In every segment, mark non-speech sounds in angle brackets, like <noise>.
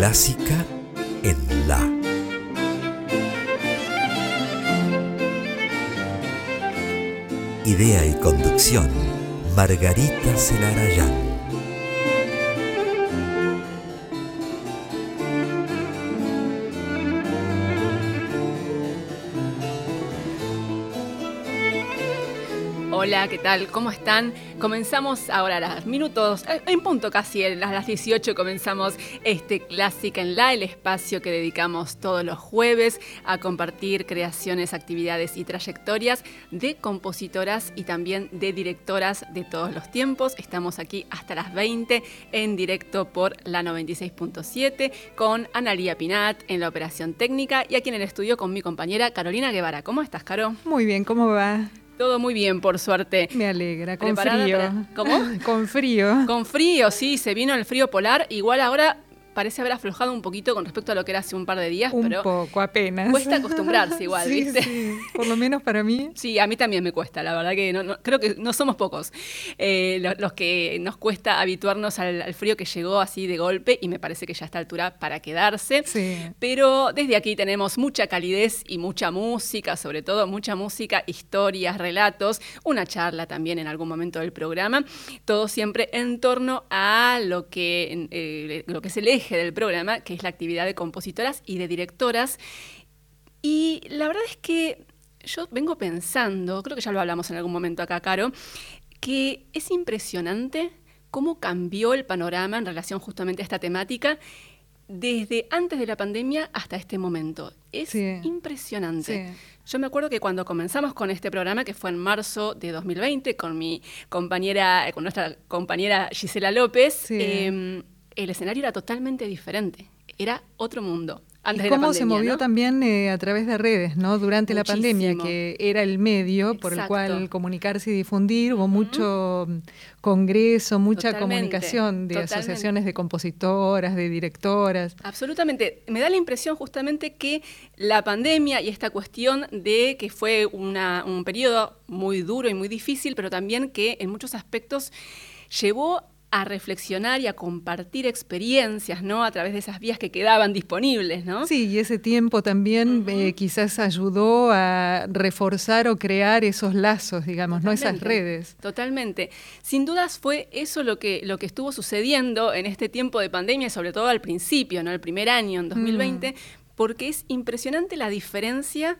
Clásica en La. Idea y conducción, Margarita Celarayán. ¿Qué tal? ¿Cómo están? Comenzamos ahora a los minutos, eh, en punto casi, a las 18 comenzamos este Clásica en La, el espacio que dedicamos todos los jueves a compartir creaciones, actividades y trayectorias de compositoras y también de directoras de todos los tiempos. Estamos aquí hasta las 20 en directo por la 96.7 con Analía Pinat en la operación técnica y aquí en el estudio con mi compañera Carolina Guevara. ¿Cómo estás, Caro? Muy bien, ¿cómo va? Todo muy bien, por suerte. Me alegra, con frío. ¿Cómo? <laughs> con frío. Con frío, sí, se vino el frío polar. Igual ahora parece haber aflojado un poquito con respecto a lo que era hace un par de días, un pero poco apenas. Cuesta acostumbrarse igual, ¿viste? Sí. Por lo menos para mí. Sí, a mí también me cuesta, la verdad que no, creo que no somos pocos eh, los, que nos cuesta habituarnos al, frío que llegó así de golpe y me parece que ya está a altura para quedarse. Sí. Pero desde aquí tenemos mucha calidez y mucha música, sobre todo mucha música, historias, relatos, una charla también en algún momento del programa, todo siempre en torno a lo que, eh, lo que es el eje del programa, que es la actividad de compositoras y de directoras. Y la verdad es que yo vengo pensando, creo que ya lo hablamos en algún momento acá, Caro, que es impresionante cómo cambió el panorama en relación justamente a esta temática desde antes de la pandemia hasta este momento. Es impresionante. Yo me acuerdo que cuando comenzamos con este programa, que fue en marzo de 2020, con mi compañera, con nuestra compañera Gisela López, em, el escenario era totalmente diferente, era otro mundo. Antes y cómo se movió también eh, a través de redes, ¿no? Durante la pandemia, que era el medio por el cual comunicarse y difundir, hubo mucho mm, congreso, mucha comunicación de asociaciones de compositoras, de directoras. Absolutamente. Me da la impresión justamente que la pandemia y esta cuestión de que fue un periodo muy duro y muy difícil, pero también que en muchos aspectos llevó a reflexionar y a compartir experiencias, ¿no? A través de esas vías que quedaban disponibles, ¿no? Sí, y ese tiempo también eh, quizás ayudó a reforzar o crear esos lazos, digamos, ¿no? Esas redes. Totalmente. Sin dudas fue eso lo que, lo que estuvo sucediendo en este tiempo de pandemia, sobre todo al principio, ¿no? El primer año, en 2020, mm. porque es impresionante la diferencia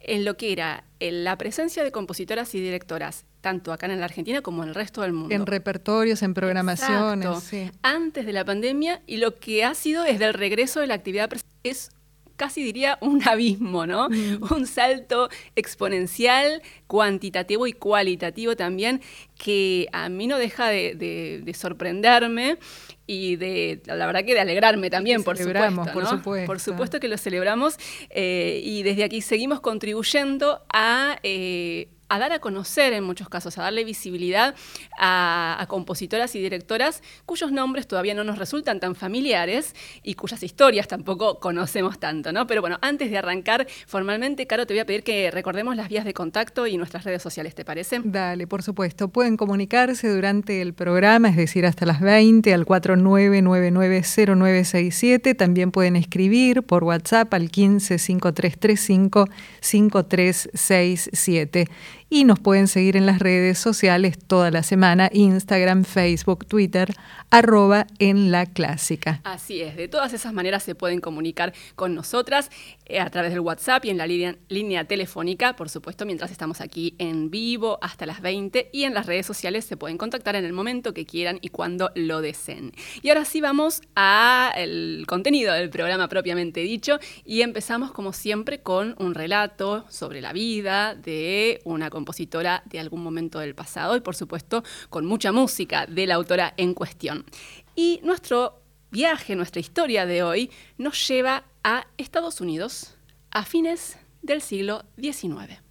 en lo que era la presencia de compositoras y directoras tanto acá en la Argentina como en el resto del mundo. En repertorios, en programaciones. Antes de la pandemia y lo que ha sido desde el regreso de la actividad es casi diría <laughs> un abismo, ¿no? Mm. Un salto exponencial, cuantitativo y cualitativo también, que a mí no deja de, sorprenderme y de, la verdad que de alegrarme también, por supuesto. Por supuesto. Por supuesto que lo celebramos eh, y desde aquí seguimos contribuyendo a... Eh, a dar a conocer en muchos casos, a darle visibilidad a, compositoras y directoras cuyos nombres todavía no nos resultan tan familiares y cuyas historias tampoco conocemos tanto, ¿no? Pero bueno, antes de arrancar formalmente, Caro, te voy a pedir que recordemos las vías de contacto y nuestras redes sociales, ¿te parece? Dale, por supuesto. Pueden comunicarse durante el programa, es decir, hasta las 20 al 49990967. También pueden escribir por WhatsApp al 155335 5367 y nos pueden seguir en las redes sociales toda la semana, Instagram, Facebook, Twitter, arroba en la clásica. Así es, de todas esas maneras se pueden comunicar con nosotras a través del WhatsApp y en la línea, telefónica, por supuesto, mientras estamos aquí en vivo hasta las 20 y en las redes sociales se pueden contactar en el momento que quieran y cuando lo deseen. Y ahora sí vamos al contenido del programa propiamente dicho y empezamos como siempre con un relato sobre la vida de una compositora de algún momento del pasado y por supuesto con mucha música de la autora en cuestión. Y nuestro viaje, nuestra historia de hoy nos lleva a Estados Unidos a fines del siglo XIX.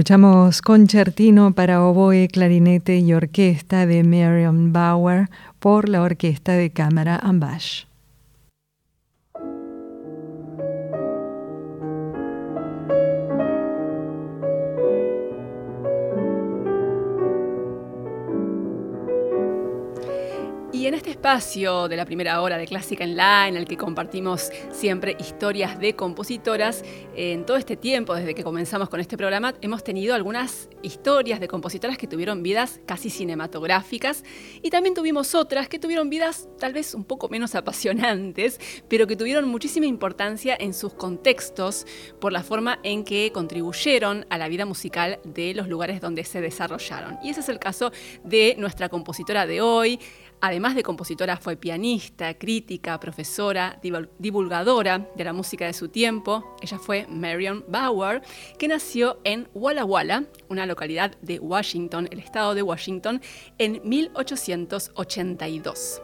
Escuchamos concertino para oboe, clarinete y orquesta de Marion Bauer por la Orquesta de Cámara Ambash. De la primera hora de Clásica en La, en el que compartimos siempre historias de compositoras, en todo este tiempo, desde que comenzamos con este programa, hemos tenido algunas historias de compositoras que tuvieron vidas casi cinematográficas y también tuvimos otras que tuvieron vidas tal vez un poco menos apasionantes, pero que tuvieron muchísima importancia en sus contextos por la forma en que contribuyeron a la vida musical de los lugares donde se desarrollaron. Y ese es el caso de nuestra compositora de hoy, Además de compositora, fue pianista, crítica, profesora, divulgadora de la música de su tiempo. Ella fue Marion Bauer, que nació en Walla Walla, una localidad de Washington, el estado de Washington, en 1882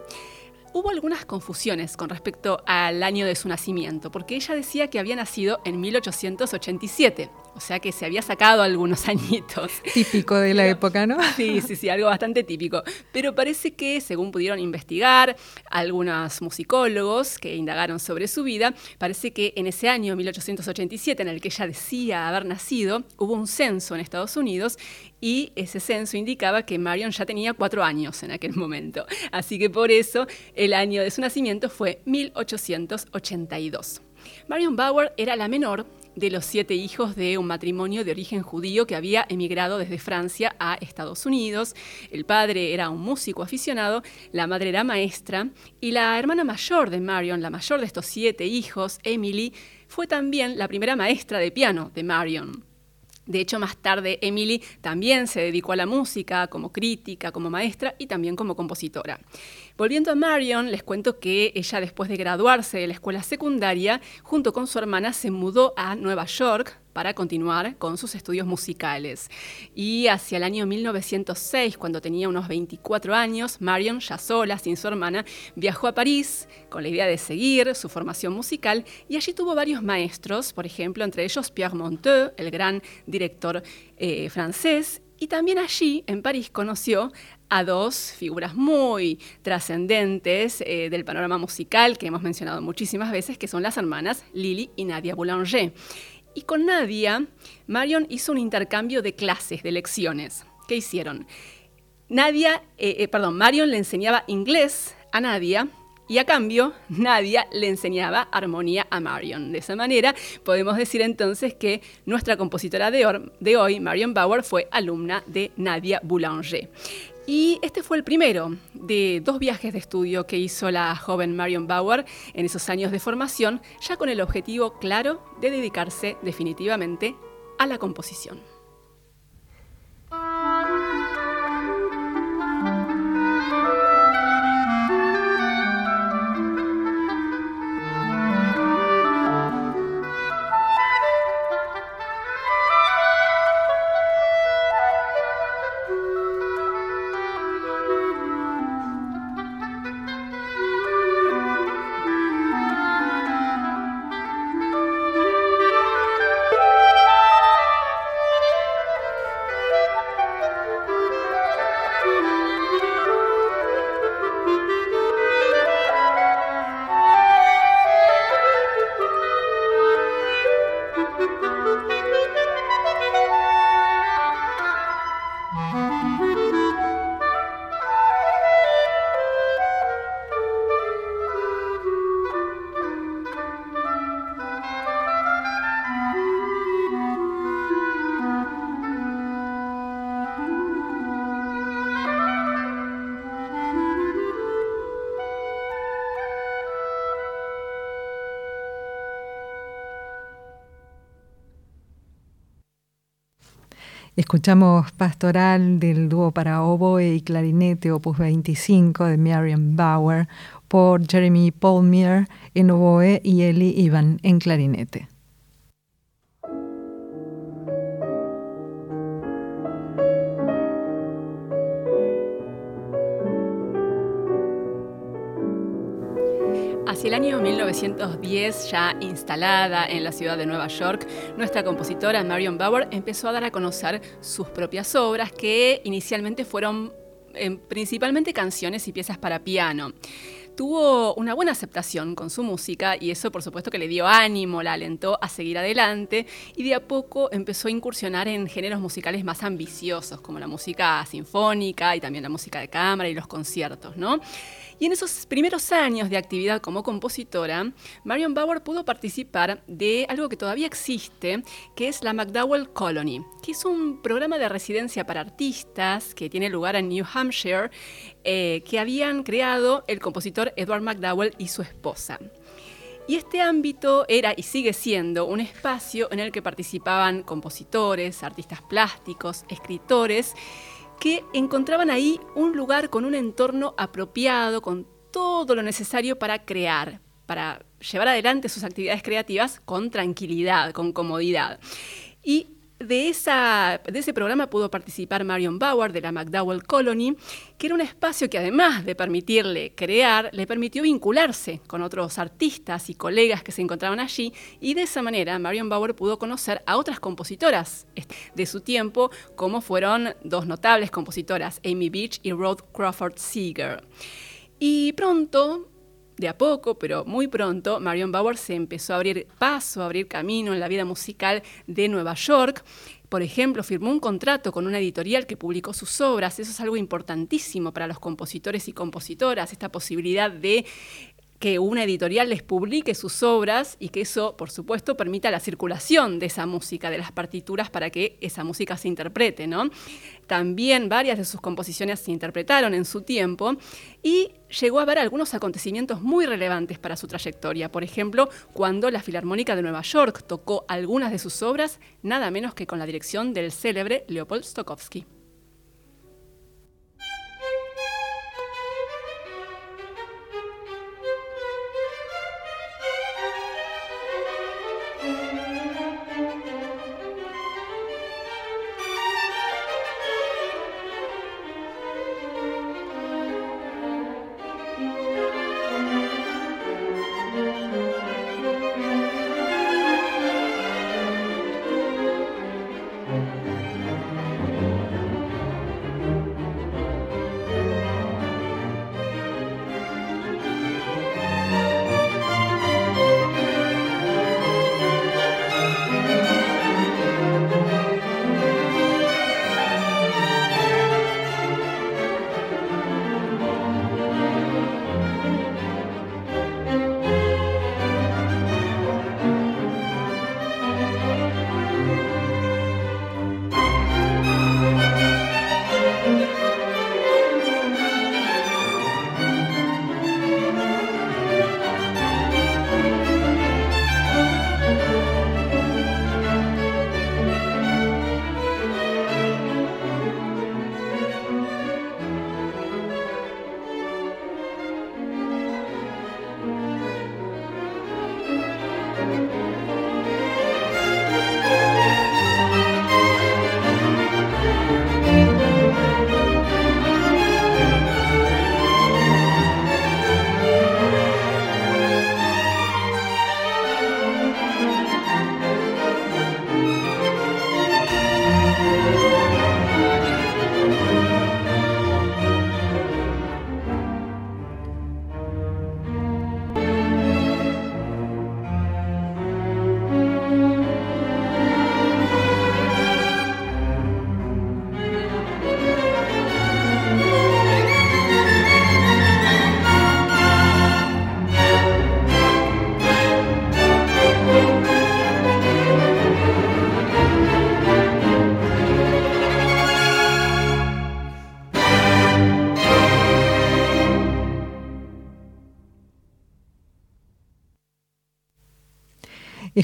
hubo algunas confusiones con respecto al año de su nacimiento, porque ella decía que había nacido en 1887, o sea que se había sacado algunos <laughs> añitos. Típico de la época, ¿no? Sí, sí, sí, algo bastante típico. Pero parece que, según pudieron investigar algunos musicólogos que indagaron sobre su vida, parece que en ese año 1887, en el que ella decía haber nacido, hubo un censo en Estados Unidos y ese censo indicaba que Marion ya tenía cuatro años en aquel momento. Así que por eso el año de su nacimiento fue 1882. Marion Bauer era la menor de los siete hijos de un matrimonio de origen judío que había emigrado desde Francia a Estados Unidos. El padre era un músico aficionado, la madre era maestra y la hermana mayor de Marion, la mayor de estos siete hijos, Emily, fue también la primera maestra de piano de Marion. De hecho, más tarde Emily también se dedicó a la música como crítica, como maestra y también como compositora. Volviendo a Marion, les cuento que ella después de graduarse de la escuela secundaria, junto con su hermana se mudó a Nueva York para continuar con sus estudios musicales. Y hacia el año 1906, cuando tenía unos 24 años, Marion, ya sola, sin su hermana, viajó a París con la idea de seguir su formación musical y allí tuvo varios maestros, por ejemplo, entre ellos Pierre Monteux, el gran director eh, francés, y también allí, en París, conoció a dos figuras muy trascendentes eh, del panorama musical que hemos mencionado muchísimas veces, que son las hermanas Lily y Nadia Boulanger. Y con Nadia, Marion hizo un intercambio de clases, de lecciones. ¿Qué hicieron? Nadia, eh, eh, perdón, Marion le enseñaba inglés a Nadia y a cambio Nadia le enseñaba armonía a Marion. De esa manera podemos decir entonces que nuestra compositora de, hoy, Marion Bauer, fue alumna de Nadia Boulanger. Y este fue el primero de dos viajes de estudio que hizo la joven Marion Bauer en esos años de formación, ya con el objetivo claro de dedicarse definitivamente a la composición. Escuchamos Pastoral del dúo para oboe y clarinete opus 25 de Marion Bauer por Jeremy Palmier en oboe y Eli Ivan en clarinete. 1910, ya instalada en la ciudad de Nueva York, nuestra compositora Marion Bauer empezó a dar a conocer sus propias obras que inicialmente fueron eh, principalmente canciones y piezas para piano tuvo una buena aceptación con su música y eso por supuesto que le dio ánimo, la alentó a seguir adelante y de a poco empezó a incursionar en géneros musicales más ambiciosos como la música sinfónica y también la música de cámara y los conciertos, ¿no? Y en esos primeros años de actividad como compositora, Marion Bauer pudo participar de algo que todavía existe, que es la McDowell Colony, que es un programa de residencia para artistas que tiene lugar en New Hampshire, eh, que habían creado el compositor Edward McDowell y su esposa. Y este ámbito era y sigue siendo un espacio en el que participaban compositores, artistas plásticos, escritores, que encontraban ahí un lugar con un entorno apropiado, con todo lo necesario para crear, para llevar adelante sus actividades creativas con tranquilidad, con comodidad. Y de, ese programa pudo participar Marion Bauer de la McDowell Colony, que era un espacio que además de permitirle crear, le permitió vincularse con otros artistas y colegas que se encontraban allí y de esa manera Marion Bauer pudo conocer a otras compositoras de su tiempo, como fueron dos notables compositoras, Amy Beach y Rod Crawford Seeger. Y pronto de a poco, pero muy pronto, Marion Bauer se empezó a abrir paso, a abrir camino en la vida musical de Nueva York. Por ejemplo, firmó un contrato con una editorial que publicó sus obras. Eso es algo importantísimo para los compositores y compositoras, esta posibilidad de que una editorial les publique sus obras y que eso, por supuesto, permita la circulación de esa música, de las partituras, para que esa música se interprete. ¿no? También varias de sus composiciones se interpretaron en su tiempo y llegó a haber algunos acontecimientos muy relevantes para su trayectoria. Por ejemplo, cuando la Filarmónica de Nueva York tocó algunas de sus obras, nada menos que con la dirección del célebre Leopold Stokowski.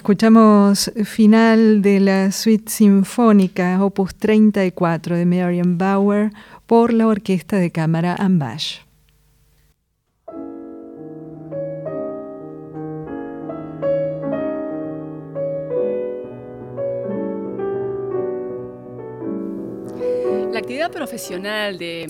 Escuchamos final de la suite sinfónica opus 34 de Marion Bauer por la Orquesta de Cámara Ambash. Profesional de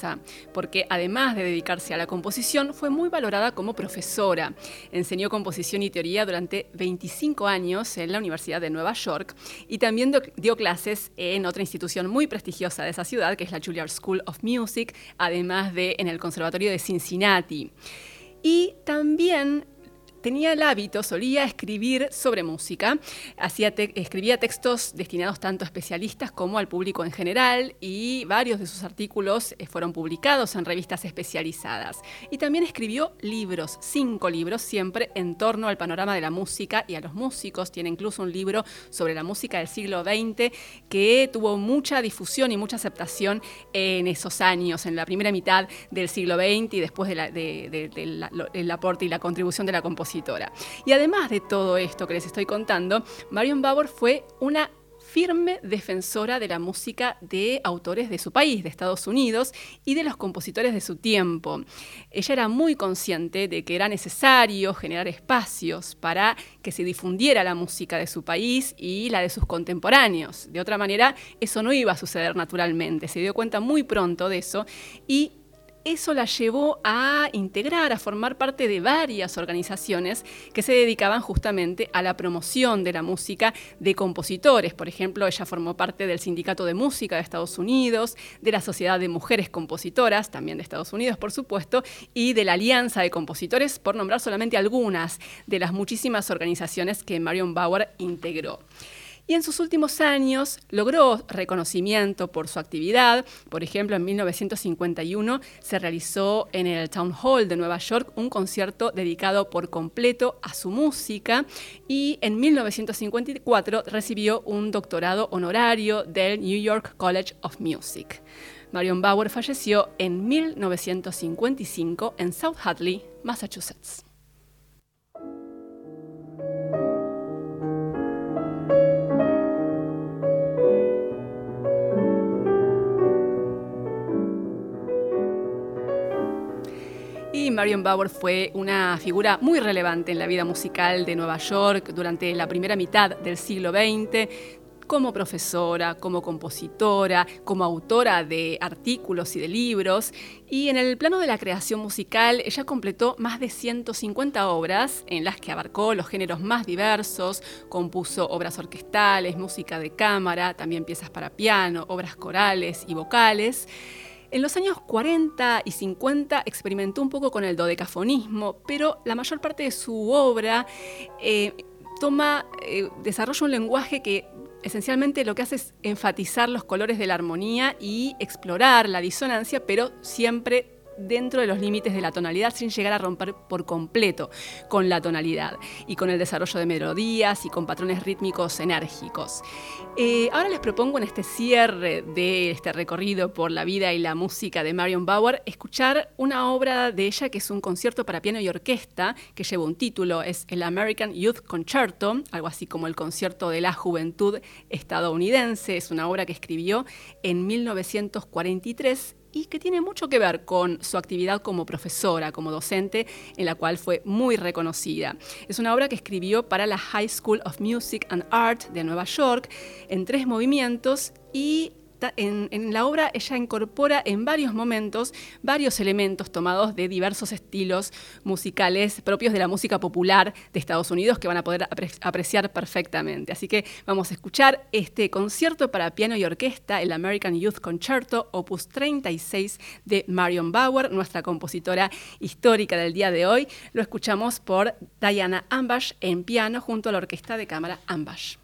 porque además de dedicarse a la composición, fue muy valorada como profesora. Enseñó composición y teoría durante 25 años en la Universidad de Nueva York y también dio clases en otra institución muy prestigiosa de esa ciudad, que es la Juilliard School of Music, además de en el Conservatorio de Cincinnati. Y también tenía el hábito, solía escribir sobre música, hacía escribía textos destinados tanto a especialistas como al público en general y varios de sus artículos eh, fueron publicados en revistas especializadas. Y también escribió libros, cinco libros, siempre en torno al panorama de la música y a los músicos. Tiene incluso un libro sobre la música del siglo XX que tuvo mucha difusión y mucha aceptación en esos años, en la primera mitad del siglo XX y después del aporte y la contribución de la composición y además de todo esto que les estoy contando, Marion Bauer fue una firme defensora de la música de autores de su país, de Estados Unidos, y de los compositores de su tiempo. Ella era muy consciente de que era necesario generar espacios para que se difundiera la música de su país y la de sus contemporáneos. De otra manera, eso no iba a suceder naturalmente. Se dio cuenta muy pronto de eso y eso la llevó a integrar, a formar parte de varias organizaciones que se dedicaban justamente a la promoción de la música de compositores. Por ejemplo, ella formó parte del Sindicato de Música de Estados Unidos, de la Sociedad de Mujeres Compositoras, también de Estados Unidos, por supuesto, y de la Alianza de Compositores, por nombrar solamente algunas de las muchísimas organizaciones que Marion Bauer integró y en sus últimos años logró reconocimiento por su actividad. Por ejemplo, en 1951 se realizó en el Town Hall de Nueva York un concierto dedicado por completo a su música y en 1954 recibió un doctorado honorario del New York College of Music. Marion Bauer falleció en 1955 en South Hadley, Massachusetts. Marion Bauer fue una figura muy relevante en la vida musical de Nueva York durante la primera mitad del siglo XX como profesora, como compositora, como autora de artículos y de libros. Y en el plano de la creación musical, ella completó más de 150 obras en las que abarcó los géneros más diversos, compuso obras orquestales, música de cámara, también piezas para piano, obras corales y vocales. En los años 40 y 50 experimentó un poco con el dodecafonismo, pero la mayor parte de su obra eh, toma, eh, desarrolla un lenguaje que esencialmente lo que hace es enfatizar los colores de la armonía y explorar la disonancia, pero siempre dentro de los límites de la tonalidad sin llegar a romper por completo con la tonalidad y con el desarrollo de melodías y con patrones rítmicos enérgicos. Eh, ahora les propongo en este cierre de este recorrido por la vida y la música de Marion Bauer escuchar una obra de ella que es un concierto para piano y orquesta que lleva un título, es el American Youth Concerto, algo así como el concierto de la juventud estadounidense, es una obra que escribió en 1943 y que tiene mucho que ver con su actividad como profesora, como docente, en la cual fue muy reconocida. Es una obra que escribió para la High School of Music and Art de Nueva York en tres movimientos y en, la obra ella incorpora en varios momentos varios elementos tomados de diversos estilos musicales propios de la música popular de Estados Unidos que van a poder apreciar perfectamente. Así que vamos a escuchar este concierto para piano y orquesta, el American Youth Concerto, opus 36 de Marion Bauer, nuestra compositora histórica del día de hoy. Lo escuchamos por Diana Ambash en piano junto a la orquesta de cámara Ambash.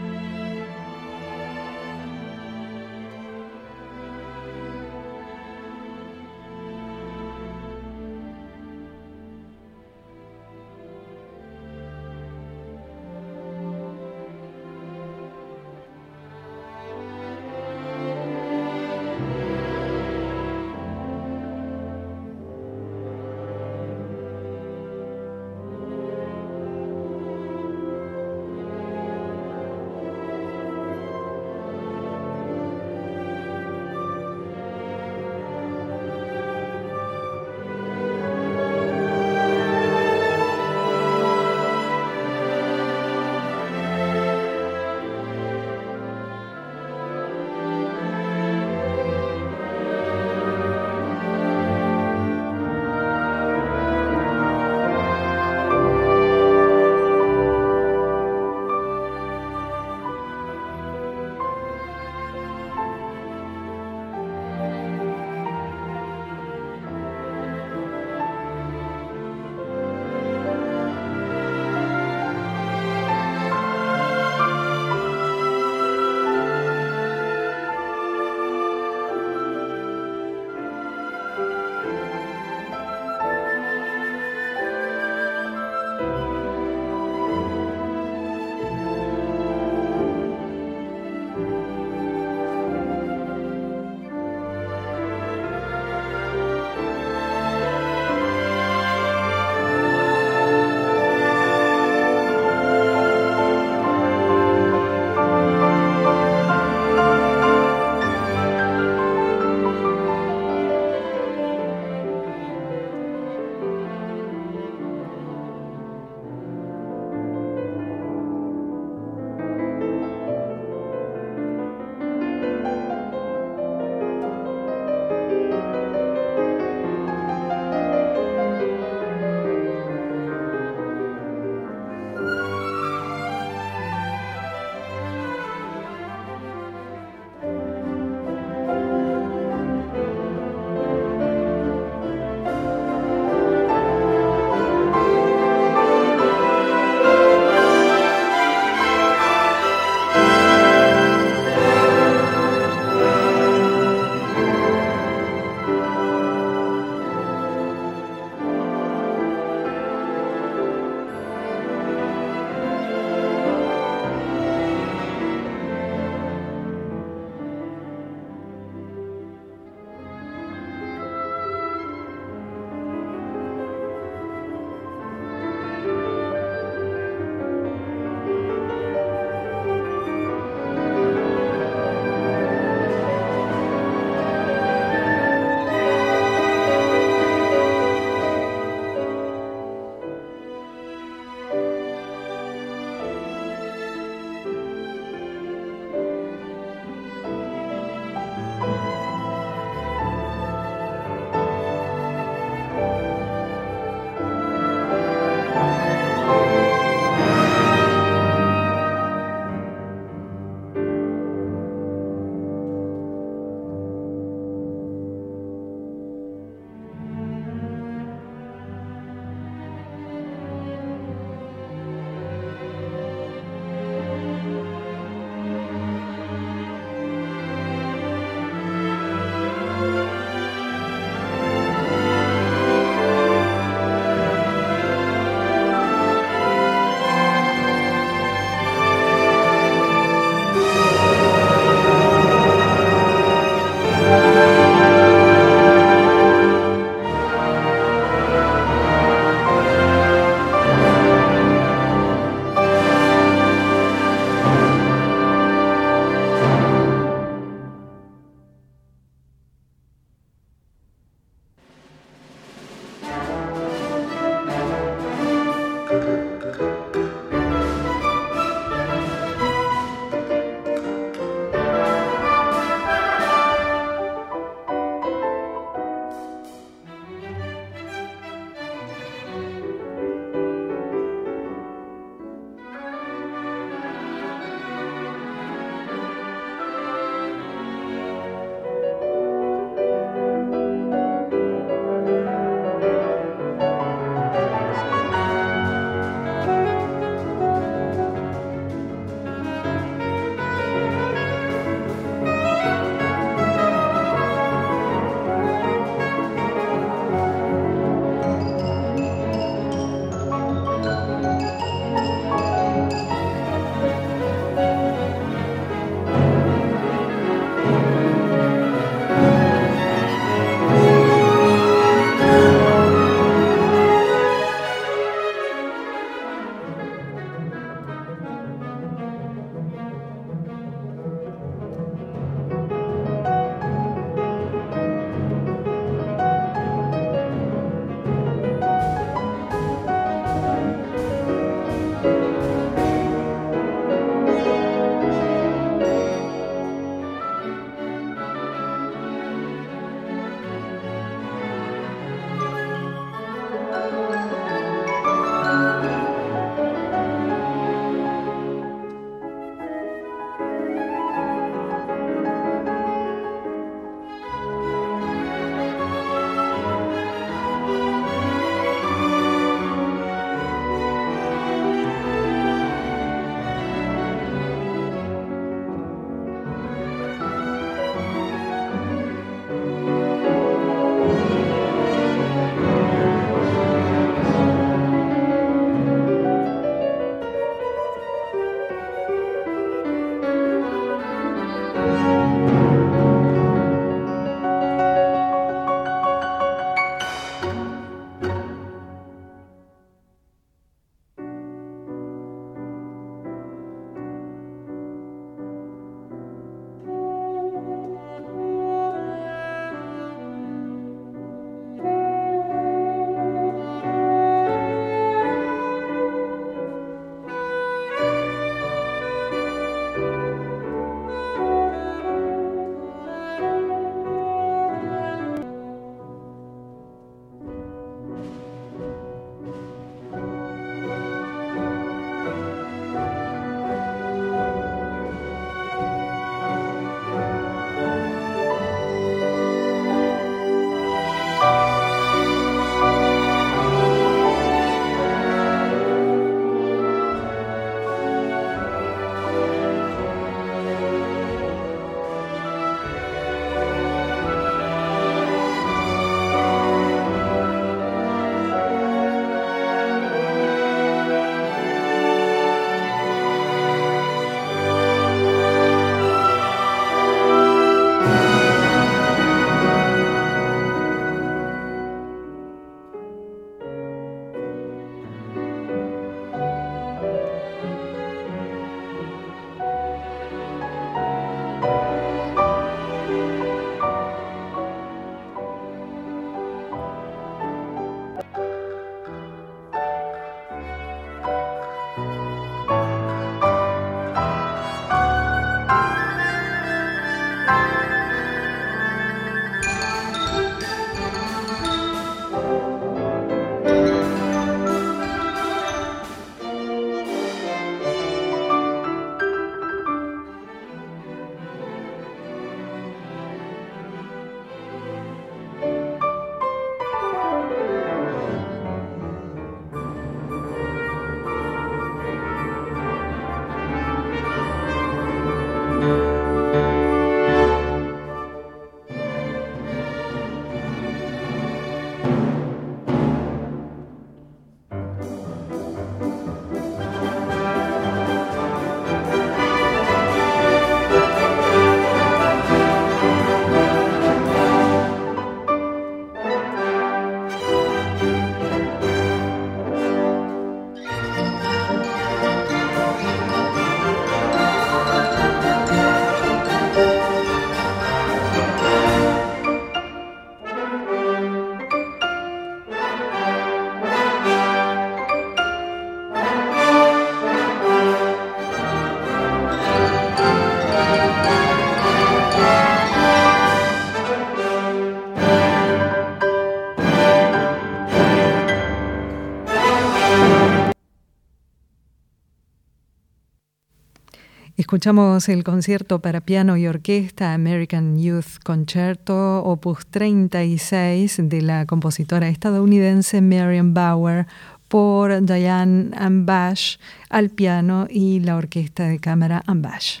Escuchamos el concierto para piano y orquesta American Youth Concerto, opus 36 de la compositora estadounidense Marian Bauer por Diane Ambash al piano y la orquesta de cámara Ambash.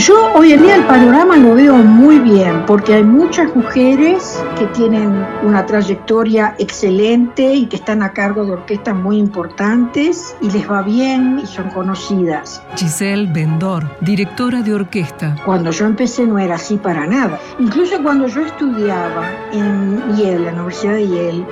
Yo hoy en día el panorama lo veo muy bien porque hay muchas mujeres que tienen una trayectoria excelente y que están a cargo de orquestas muy importantes y les va bien y son conocidas. Giselle Bendor, directora de orquesta. Cuando yo empecé no era así para nada. Incluso cuando yo estudiaba en Yale, la Universidad de Yale,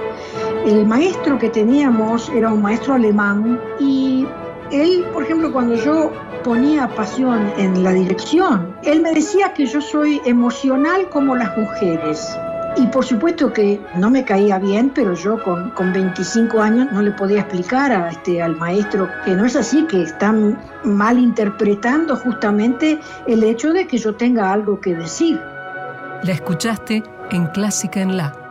el maestro que teníamos era un maestro alemán y él, por ejemplo, cuando yo ponía pasión en la dirección, él me decía que yo soy emocional como las mujeres. Y por supuesto que no me caía bien, pero yo con, con 25 años no le podía explicar a este, al maestro que no es así, que están mal interpretando justamente el hecho de que yo tenga algo que decir. La escuchaste en Clásica en La.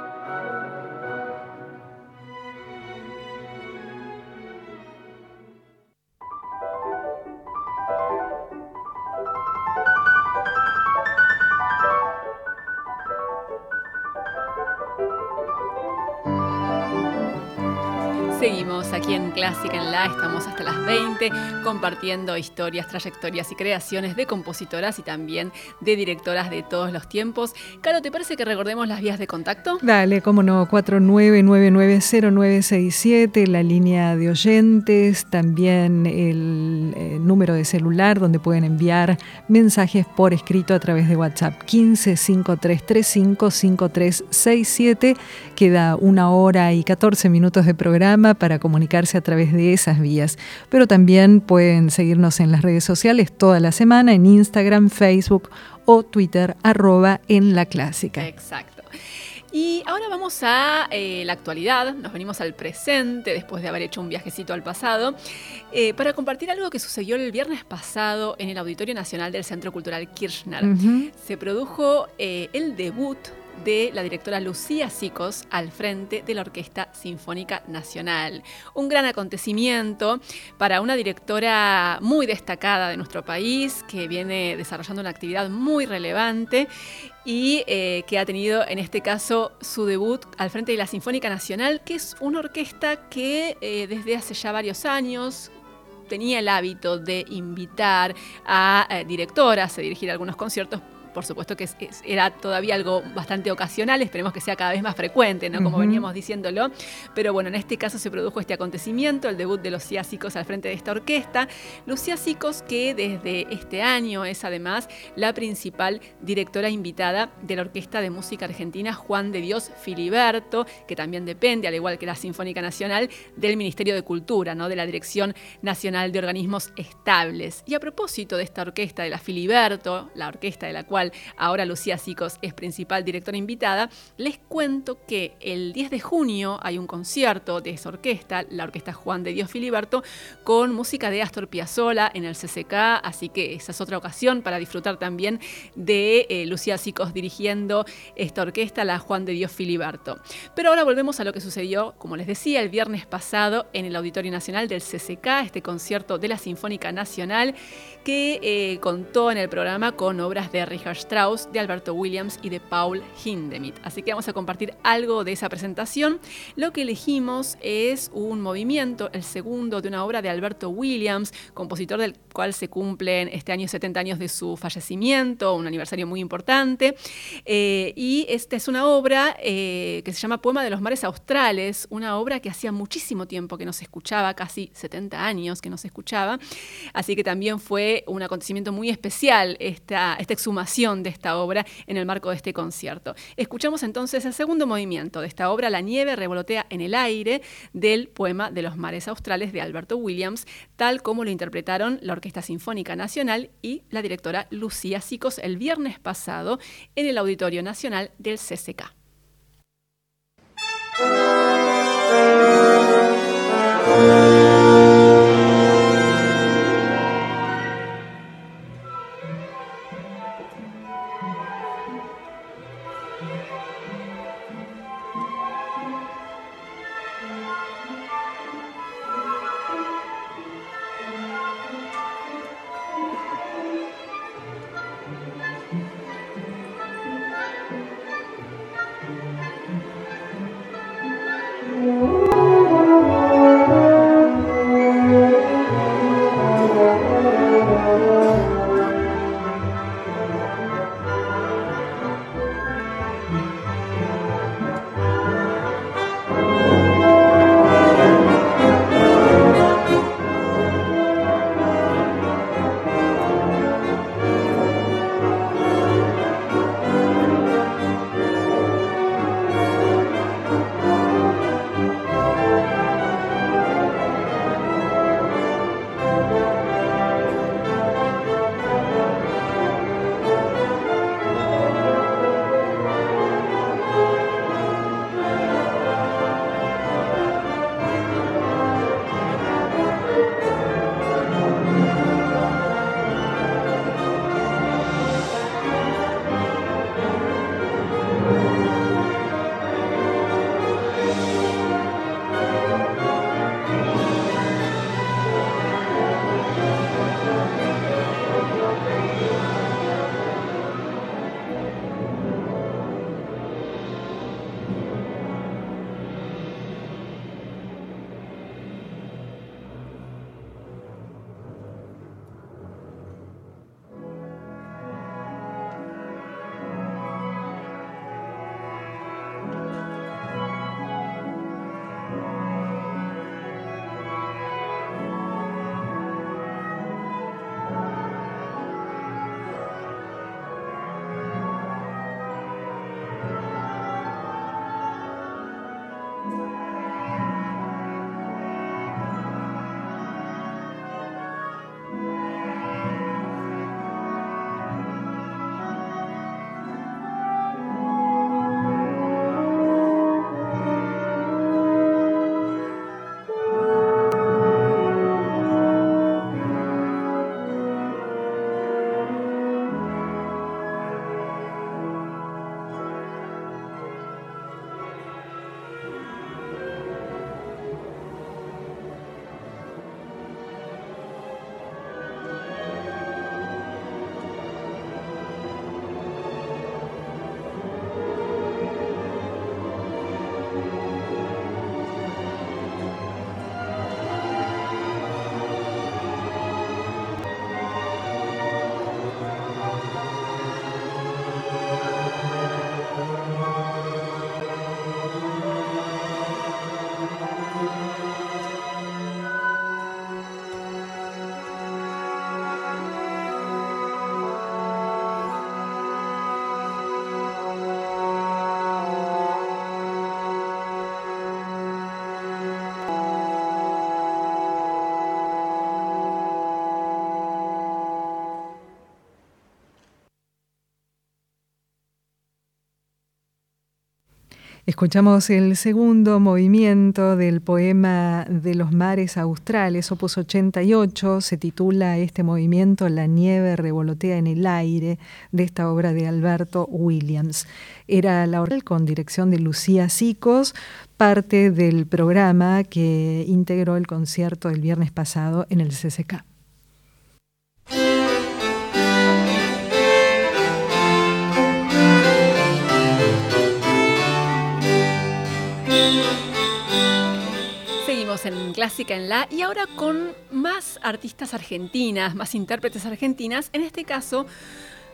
Aquí en Clásica en La, estamos hasta las 20 compartiendo historias, trayectorias y creaciones de compositoras y también de directoras de todos los tiempos. Caro, ¿te parece que recordemos las vías de contacto? Dale, cómo no, 49990967, la línea de oyentes, también el eh, número de celular donde pueden enviar mensajes por escrito a través de WhatsApp 1553355367. Queda una hora y 14 minutos de programa para comunicar a través de esas vías. Pero también pueden seguirnos en las redes sociales toda la semana en Instagram, Facebook o Twitter, arroba en la clásica. Exacto. Y ahora vamos a eh, la actualidad, nos venimos al presente después de haber hecho un viajecito al pasado, eh, para compartir algo que sucedió el viernes pasado en el Auditorio Nacional del Centro Cultural Kirchner. Se produjo eh, el debut de la directora Lucía Sicos al frente de la Orquesta Sinfónica Nacional. Un gran acontecimiento para una directora muy destacada de nuestro país, que viene desarrollando una actividad muy relevante y eh, que ha tenido en este caso su debut al frente de la Sinfónica Nacional, que es una orquesta que eh, desde hace ya varios años tenía el hábito de invitar a eh, directoras a dirigir algunos conciertos por supuesto que era todavía algo bastante ocasional, esperemos que sea cada vez más frecuente, ¿no? Como veníamos diciéndolo. Pero bueno, en este caso se produjo este acontecimiento, el debut de Lucía Sicos al frente de esta orquesta. Lucía Sicos, que desde este año es además la principal directora invitada de la Orquesta de Música Argentina Juan de Dios Filiberto, que también depende, al igual que la Sinfónica Nacional, del Ministerio de Cultura, ¿no? de la Dirección Nacional de Organismos Estables. Y a propósito de esta orquesta de la Filiberto, la orquesta de la cual ahora Lucía Sicos es principal directora invitada, les cuento que el 10 de junio hay un concierto de esa orquesta, la Orquesta Juan de Dios Filiberto, con música de Astor Piazzolla en el CCK, así que esa es otra ocasión para disfrutar también de eh, Lucía Sicos dirigiendo esta orquesta, la Juan de Dios Filiberto. Pero ahora volvemos a lo que sucedió, como les decía, el viernes pasado en el Auditorio Nacional del CCK, este concierto de la Sinfónica Nacional que eh, contó en el programa con obras de Richard Strauss, de Alberto Williams y de Paul Hindemith. Así que vamos a compartir algo de esa presentación. Lo que elegimos es un movimiento, el segundo de una obra de Alberto Williams, compositor del cual se cumplen este año 70 años de su fallecimiento, un aniversario muy importante. Eh, y esta es una obra eh, que se llama Poema de los Mares Australes, una obra que hacía muchísimo tiempo que no se escuchaba, casi 70 años que no se escuchaba. Así que también fue un acontecimiento muy especial esta, esta exhumación de esta obra en el marco de este concierto. Escuchamos entonces el segundo movimiento de esta obra, La nieve revolotea en el aire, del poema de los mares australes de Alberto Williams, tal como lo interpretaron la Orquesta Sinfónica Nacional y la directora Lucía Sicos el viernes pasado en el Auditorio Nacional del CCK. Escuchamos el segundo movimiento del poema de los mares australes, opus 88, se titula este movimiento La nieve revolotea en el aire, de esta obra de Alberto Williams. Era la oral con dirección de Lucía Sicos, parte del programa que integró el concierto el viernes pasado en el CCK. En Clásica en La y ahora con más artistas argentinas, más intérpretes argentinas, en este caso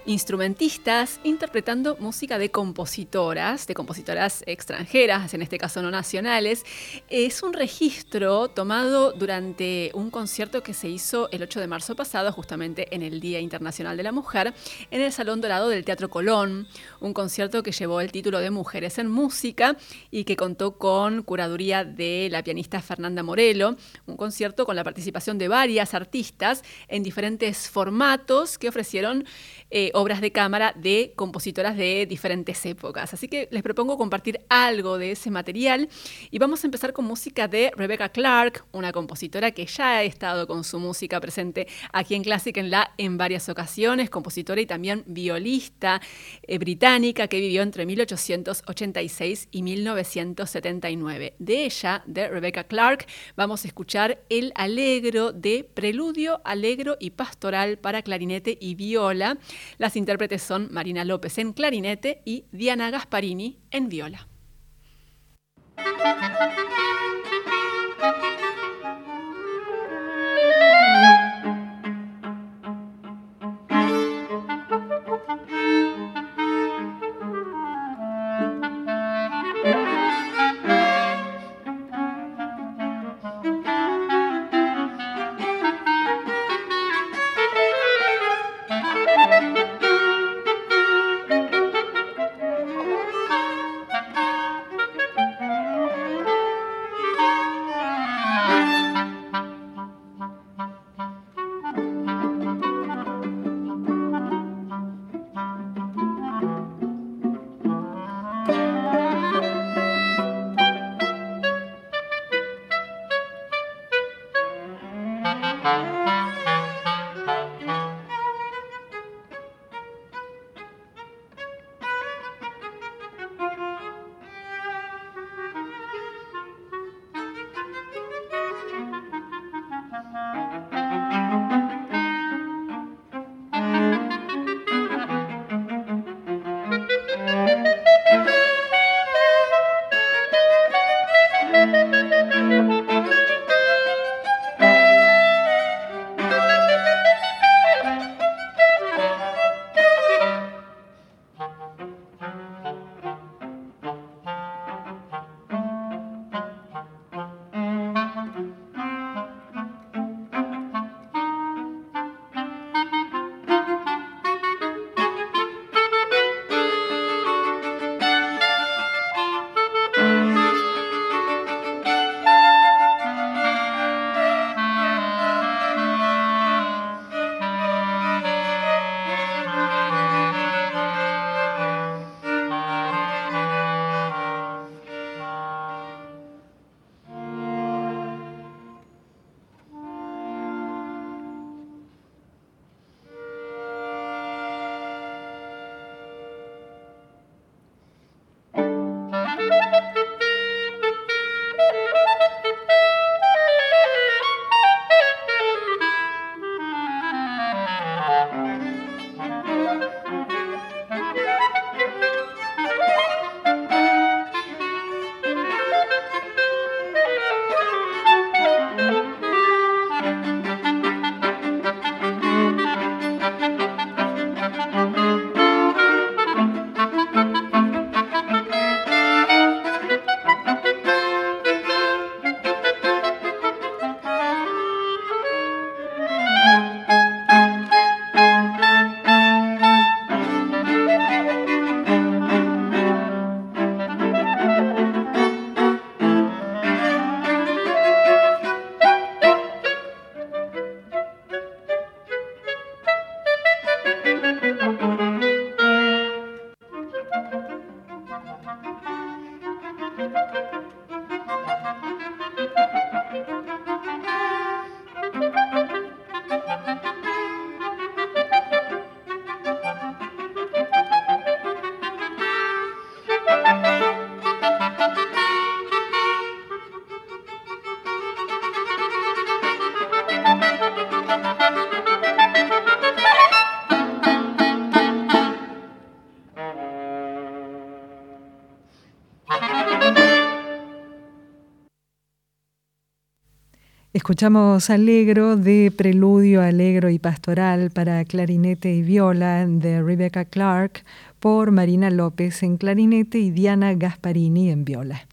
instrumentistas interpretando música de compositoras, de compositoras extranjeras, en este caso no nacionales. Es un registro tomado durante un concierto que se hizo el 8 de marzo pasado, justamente en el Día Internacional de la Mujer, en el Salón Dorado del Teatro Colón, un concierto que llevó el título de Mujeres en Música y que contó con curaduría de la pianista Fernanda Morelo, un concierto con la participación de varias artistas en diferentes formatos que ofrecieron eh, obras de cámara de compositoras de diferentes épocas. Así que les propongo compartir algo de ese material y vamos a empezar con música de Rebecca Clark, una compositora que ya ha estado con su música presente aquí en Classic en la en varias ocasiones, compositora y también violista eh, británica que vivió entre 1886 y 1979. De ella, de Rebecca Clark, vamos a escuchar el alegro de Preludio, Alegro y Pastoral para clarinete y viola las intérpretes son Marina López en clarinete y Diana Gasparini en viola. Escuchamos Alegro de Preludio, Alegro y Pastoral para clarinete y viola de Rebecca Clark por Marina López en clarinete y Diana Gasparini en viola.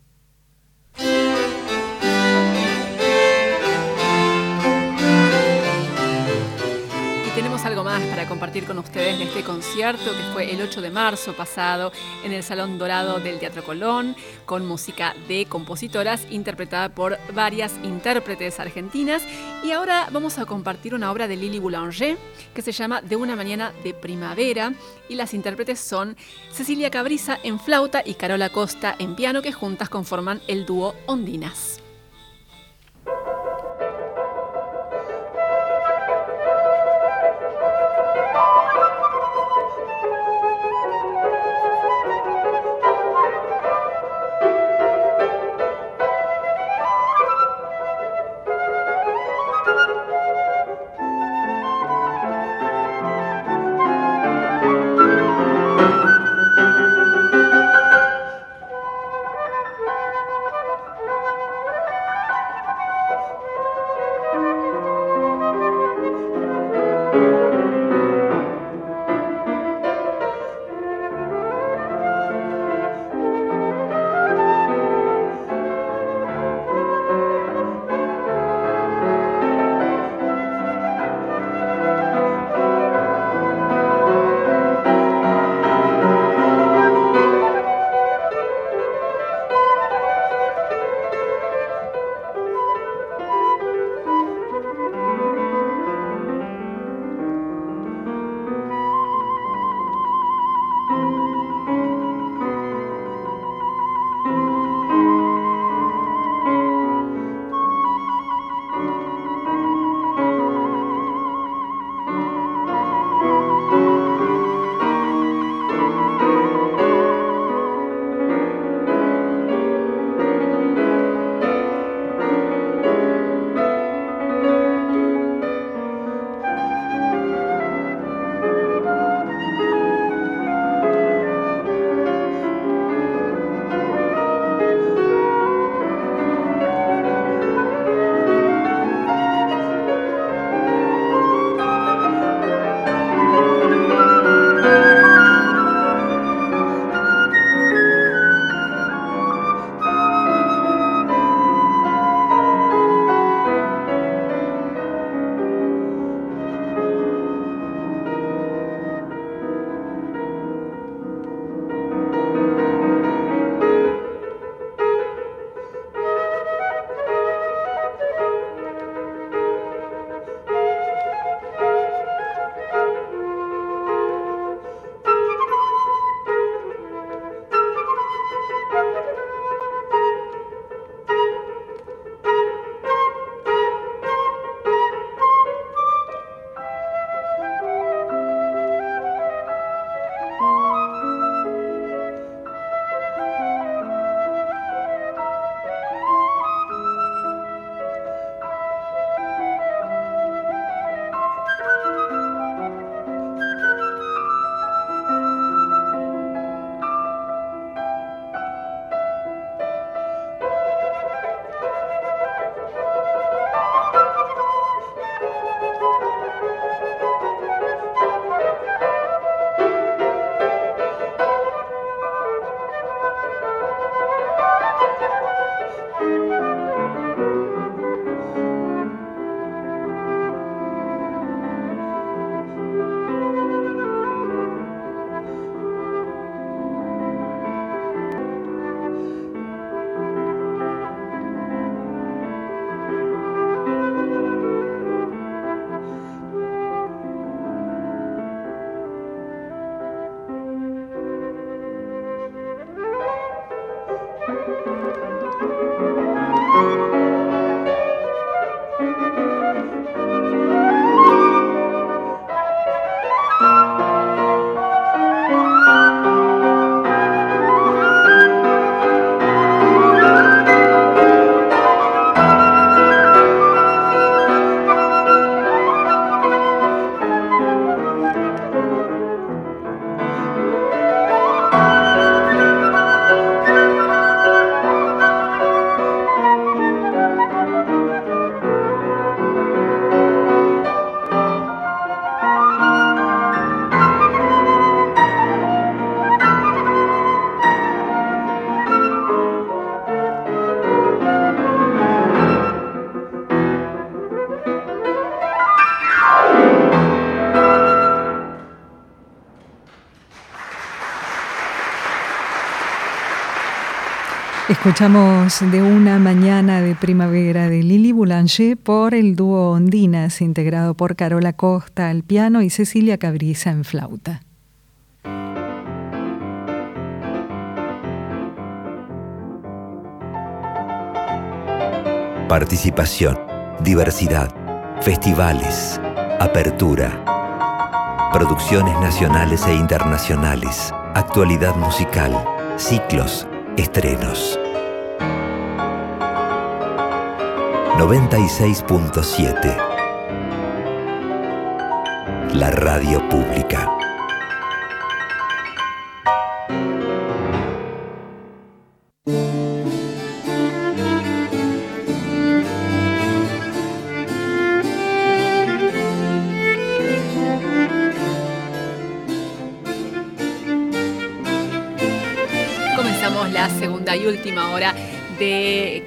Para compartir con ustedes de este concierto que fue el 8 de marzo pasado en el Salón Dorado del Teatro Colón, con música de compositoras interpretada por varias intérpretes argentinas. Y ahora vamos a compartir una obra de Lili Boulanger que se llama De una mañana de primavera y las intérpretes son Cecilia Cabrisa en flauta y Carola Costa en piano que juntas conforman el dúo Ondinas. Escuchamos de una mañana de primavera de Lili Boulanger por el dúo Ondinas, integrado por Carola Costa al piano y Cecilia Cabriza en flauta. Participación, diversidad, festivales, apertura, producciones nacionales e internacionales, actualidad musical, ciclos, estrenos. 96.7 La radio pública.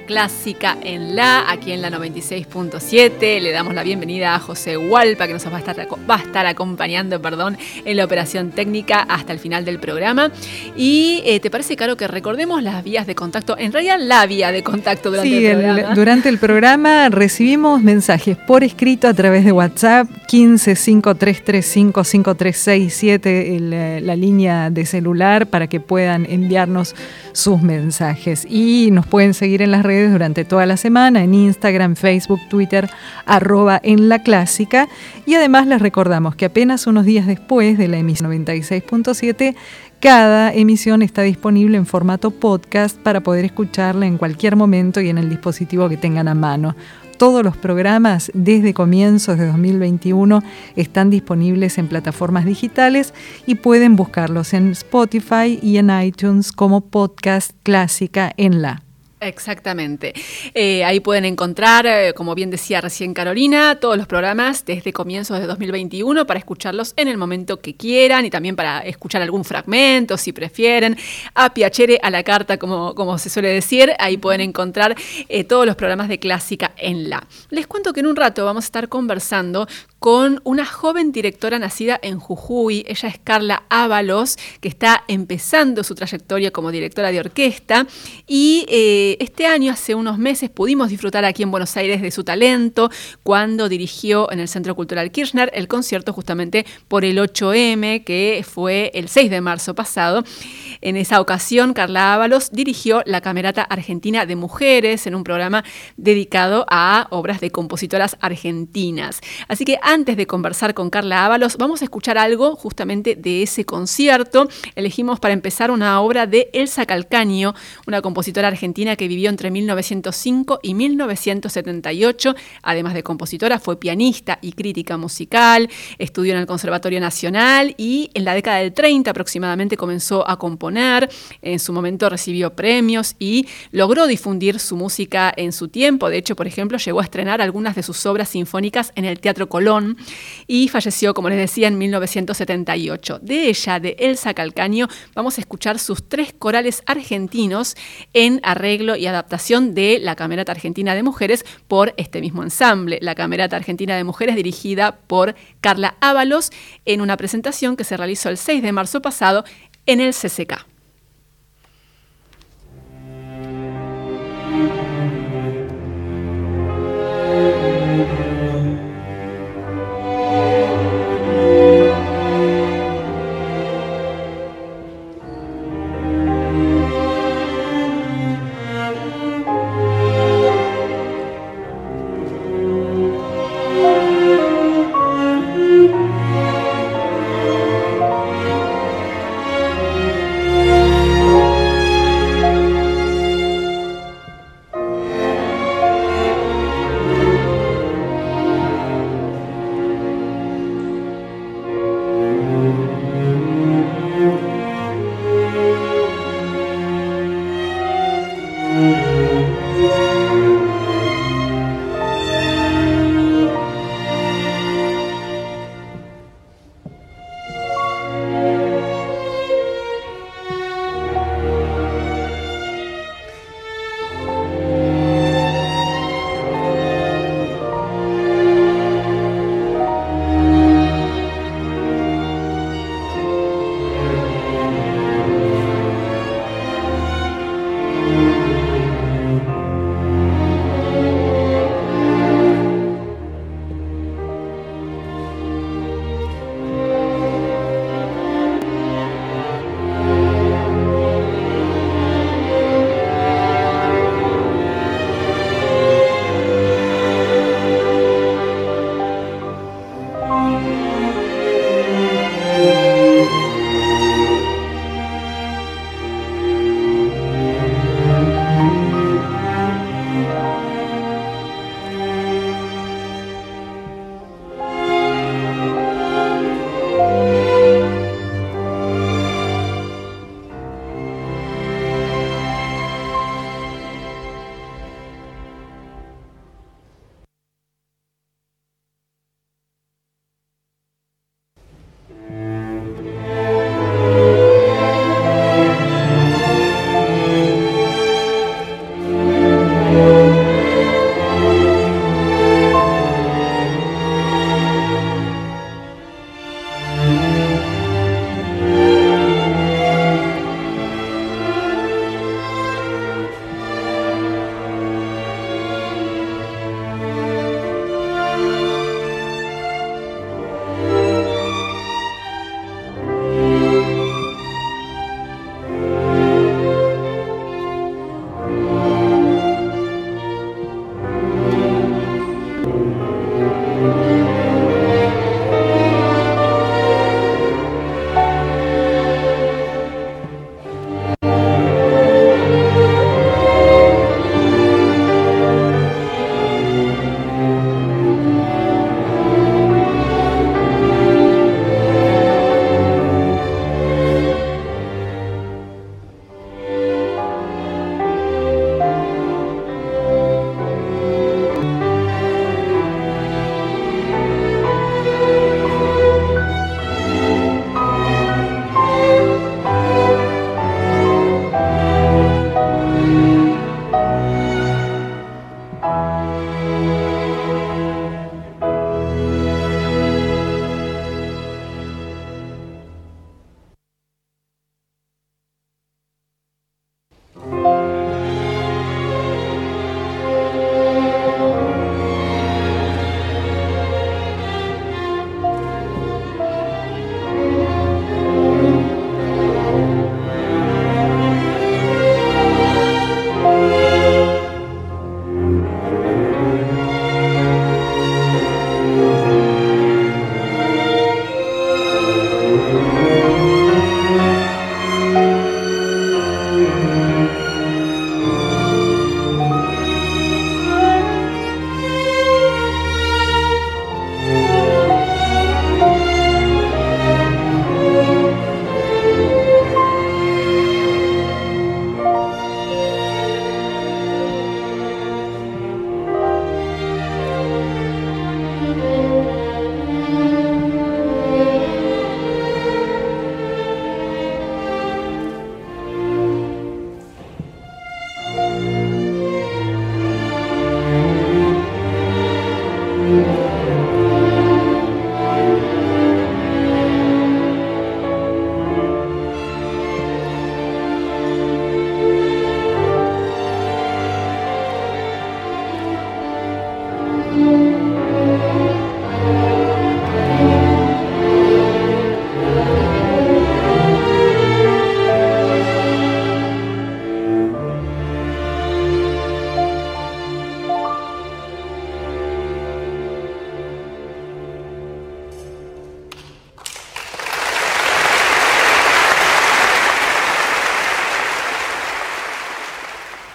Clásica en La, aquí en la 96.7. Le damos la bienvenida a José Hualpa, que nos va a estar, va a estar acompañando perdón, en la operación técnica hasta el final del programa. Y eh, te parece, Caro, que recordemos las vías de contacto, en realidad la vía de contacto durante el programa. durante el programa recibimos mensajes por escrito a través de WhatsApp 1553355367, la línea de celular para que puedan enviarnos sus mensajes. Y nos pueden seguir en las redes durante toda la semana, en Instagram, Facebook, Twitter, arroba en la clásica. Y además les recordamos que apenas unos días después de la emisión 96.7, cada emisión está disponible en formato podcast para poder escucharla en cualquier momento y en el dispositivo que tengan a mano. Todos los programas desde comienzos de 2021 están disponibles en plataformas digitales y pueden buscarlos en Spotify y en iTunes como podcast clásica en la. Exactamente. Eh, ahí pueden encontrar, eh, como bien decía recién Carolina, todos los programas desde comienzos de 2021 para escucharlos en el momento que quieran y también para escuchar algún fragmento si prefieren. A piacere a la carta, como, como se suele decir. Ahí pueden encontrar eh, todos los programas de clásica en la. Les cuento que en un rato vamos a estar conversando con una joven directora nacida en Jujuy. Ella es Carla Ábalos, que está empezando su trayectoria como directora de orquesta. Y este año, hace unos meses, pudimos disfrutar aquí en Buenos Aires de su talento cuando dirigió en el Centro Cultural Kirchner el concierto justamente por el 8M, que fue el 6 de marzo pasado. En esa ocasión, Carla Ábalos dirigió la Camerata Argentina de Mujeres en un programa dedicado a obras de compositoras argentinas. Así que antes de conversar con Carla Ábalos, vamos a escuchar algo justamente de ese concierto. Elegimos para empezar una obra de Elsa Calcaño, una compositora argentina que vivió entre 1905 y 1978. Además de compositora, fue pianista y crítica musical, estudió en el Conservatorio Nacional y en la década del 30 aproximadamente comenzó a componer. En su momento recibió premios y logró difundir su música en su tiempo. De hecho, por ejemplo, llegó a estrenar algunas de sus obras sinfónicas en el Teatro Colón y falleció, como les decía, en 1978. De ella, de Elsa Calcaño, vamos a escuchar sus tres corales argentinos en arreglo y adaptación de la Camerata Argentina de Mujeres por este mismo ensamble, la Camerata Argentina de Mujeres dirigida por Carla Ábalos en una presentación que se realizó el 6 de marzo pasado en el CCK.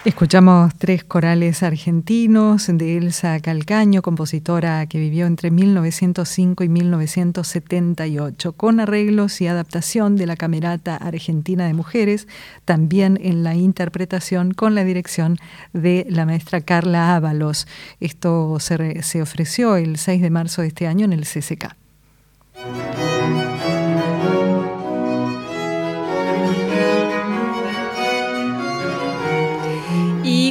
Escuchamos tres corales argentinos de Elsa Calcaño, compositora que vivió entre 1905 y 1978, con arreglos y adaptación de la Camerata Argentina de Mujeres, también en la interpretación con la dirección de la maestra Carla Ábalos. Esto se, se ofreció el 6 de marzo de este año en el CCK.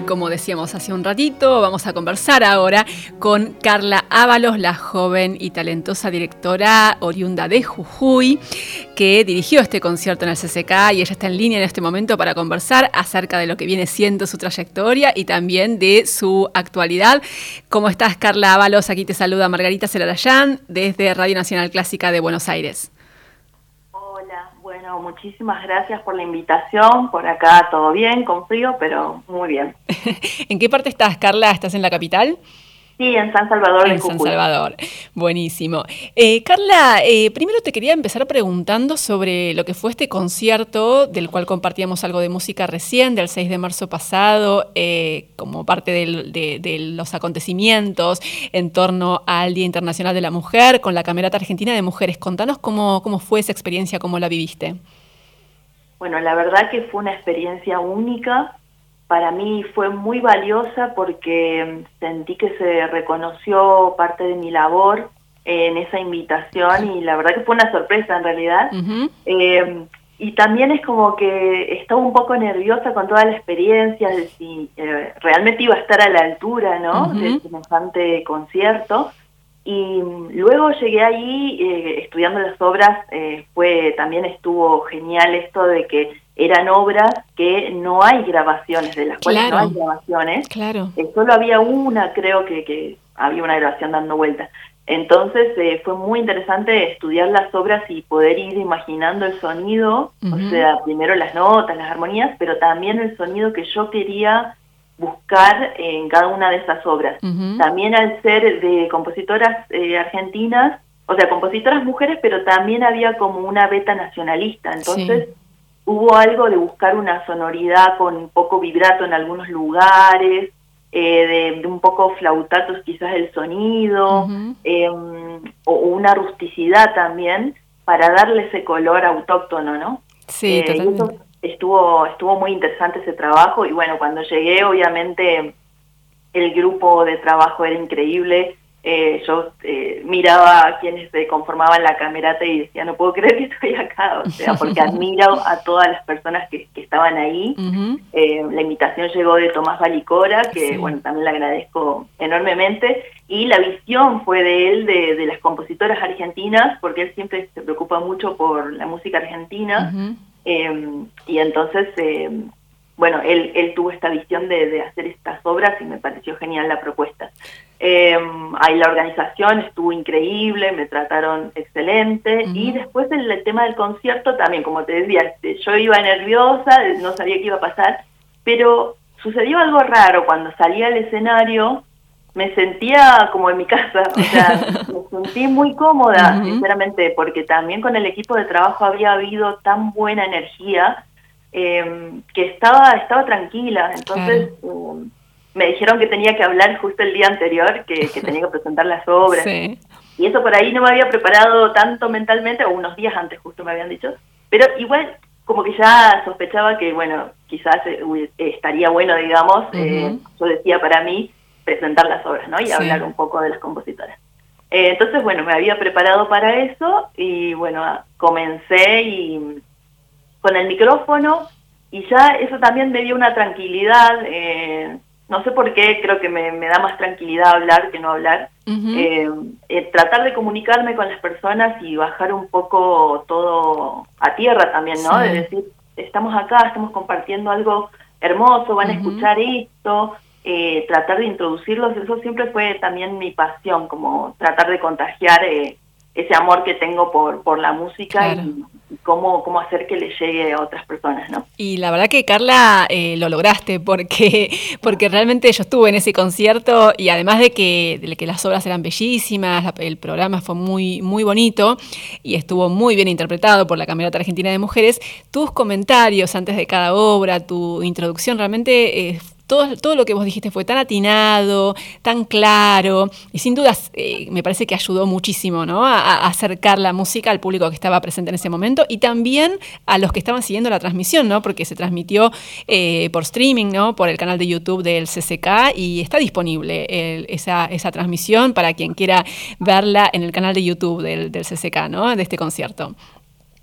Como decíamos hace un ratito, vamos a conversar ahora con Carla Ábalos, la joven y talentosa directora oriunda de Jujuy, que dirigió este concierto en el CCK y ella está en línea en este momento para conversar acerca de lo que viene siendo su trayectoria y también de su actualidad. ¿Cómo estás, Carla Ábalos? Aquí te saluda Margarita Celarayán desde Radio Nacional Clásica de Buenos Aires. Muchísimas gracias por la invitación. Por acá todo bien, con frío, pero muy bien. <laughs> ¿En qué parte estás, Carla? ¿Estás en la capital? Sí, en San Salvador. En San Salvador. Buenísimo. Eh, Carla, eh, primero te quería empezar preguntando sobre lo que fue este concierto, del cual compartíamos algo de música recién, del 6 de marzo pasado, eh, como parte de, los acontecimientos en torno al Día Internacional de la Mujer, con la Camerata Argentina de Mujeres. Contanos cómo, cómo fue esa experiencia, cómo la viviste. Bueno, la verdad que fue una experiencia única para mí fue muy valiosa porque sentí que se reconoció parte de mi labor en esa invitación y la verdad que fue una sorpresa en realidad. Eh, y también es como que estaba un poco nerviosa con toda la experiencia de si eh, realmente iba a estar a la altura, ¿no? Del semejante concierto. Y luego llegué ahí eh, estudiando las obras, fue también estuvo genial esto de que eran obras que no hay grabaciones, de las cuales no hay grabaciones. Claro. Eh, solo había una, creo que, que había una grabación dando vueltas. Entonces eh, fue muy interesante estudiar las obras y poder ir imaginando el sonido, o sea, primero las notas, las armonías, pero también el sonido que yo quería buscar en cada una de esas obras. También al ser de compositoras eh, argentinas, o sea, compositoras mujeres, pero también había como una beta nacionalista. Entonces, hubo algo de buscar una sonoridad con un poco vibrato en algunos lugares, eh, de, un poco flautatos quizás el sonido, em, o una rusticidad también, para darle ese color autóctono, ¿no? Sí, eh, estuvo, estuvo muy interesante ese trabajo y bueno, cuando llegué obviamente el grupo de trabajo era increíble, eh, yo eh, miraba a quienes se conformaban la camerata y decía, no puedo creer que estoy acá, o sea, porque <laughs> admiro a todas las personas que, estaban ahí. Eh, la invitación llegó de Tomás Balicora, que bueno, también le agradezco enormemente, y la visión fue de él, de, las compositoras argentinas, porque él siempre se preocupa mucho por la música argentina, y entonces bueno, él, él tuvo esta visión de, de, hacer estas obras y me pareció genial la propuesta. Eh, ahí la organización estuvo increíble, me trataron excelente. Y después el, el, tema del concierto también, como te decía, este, yo iba nerviosa, no sabía qué iba a pasar, pero sucedió algo raro. Cuando salí al escenario, me sentía como en mi casa, o sea, <laughs> me sentí muy cómoda, sinceramente, porque también con el equipo de trabajo había habido tan buena energía eh, que estaba, estaba tranquila, entonces... Um, me dijeron que tenía que hablar justo el día anterior, que, tenía que presentar las obras. Y eso por ahí no me había preparado tanto mentalmente, o unos días antes justo me habían dicho. Pero igual, como que ya sospechaba que, bueno, quizás eh, estaría bueno, digamos, eh, yo decía para mí, presentar las obras, ¿no? Y hablar un poco de las compositoras. Eh, entonces, bueno, me había preparado para eso y, bueno, comencé y con el micrófono y ya eso también me dio una tranquilidad. Eh, no sé por qué, creo que me, da más tranquilidad hablar que no hablar. Eh, eh, tratar de comunicarme con las personas y bajar un poco todo a tierra también, ¿no? De decir, estamos acá, estamos compartiendo algo hermoso, van a escuchar esto, eh, tratar de introducirlos, eso siempre fue también mi pasión, como tratar de contagiar ese amor que tengo por, por la música y, cómo, cómo hacer que le llegue a otras personas, ¿no? Y la verdad que Carla eh, lo lograste porque, <laughs> porque realmente yo estuve en ese concierto y además de que, de que las obras eran bellísimas, el programa fue muy, muy bonito y estuvo muy bien interpretado por la Camerata Argentina de Mujeres, tus comentarios antes de cada obra, tu introducción realmente... Eh, todo, todo lo que vos dijiste fue tan atinado, tan claro, y sin dudas eh, me parece que ayudó muchísimo ¿no? a, acercar la música al público que estaba presente en ese momento y también a los que estaban siguiendo la transmisión, ¿no? porque se transmitió eh, por streaming, ¿no? por el canal de YouTube del CCK y está disponible esa, esa transmisión para quien quiera verla en el canal de YouTube del, del CCK, ¿no? de este concierto.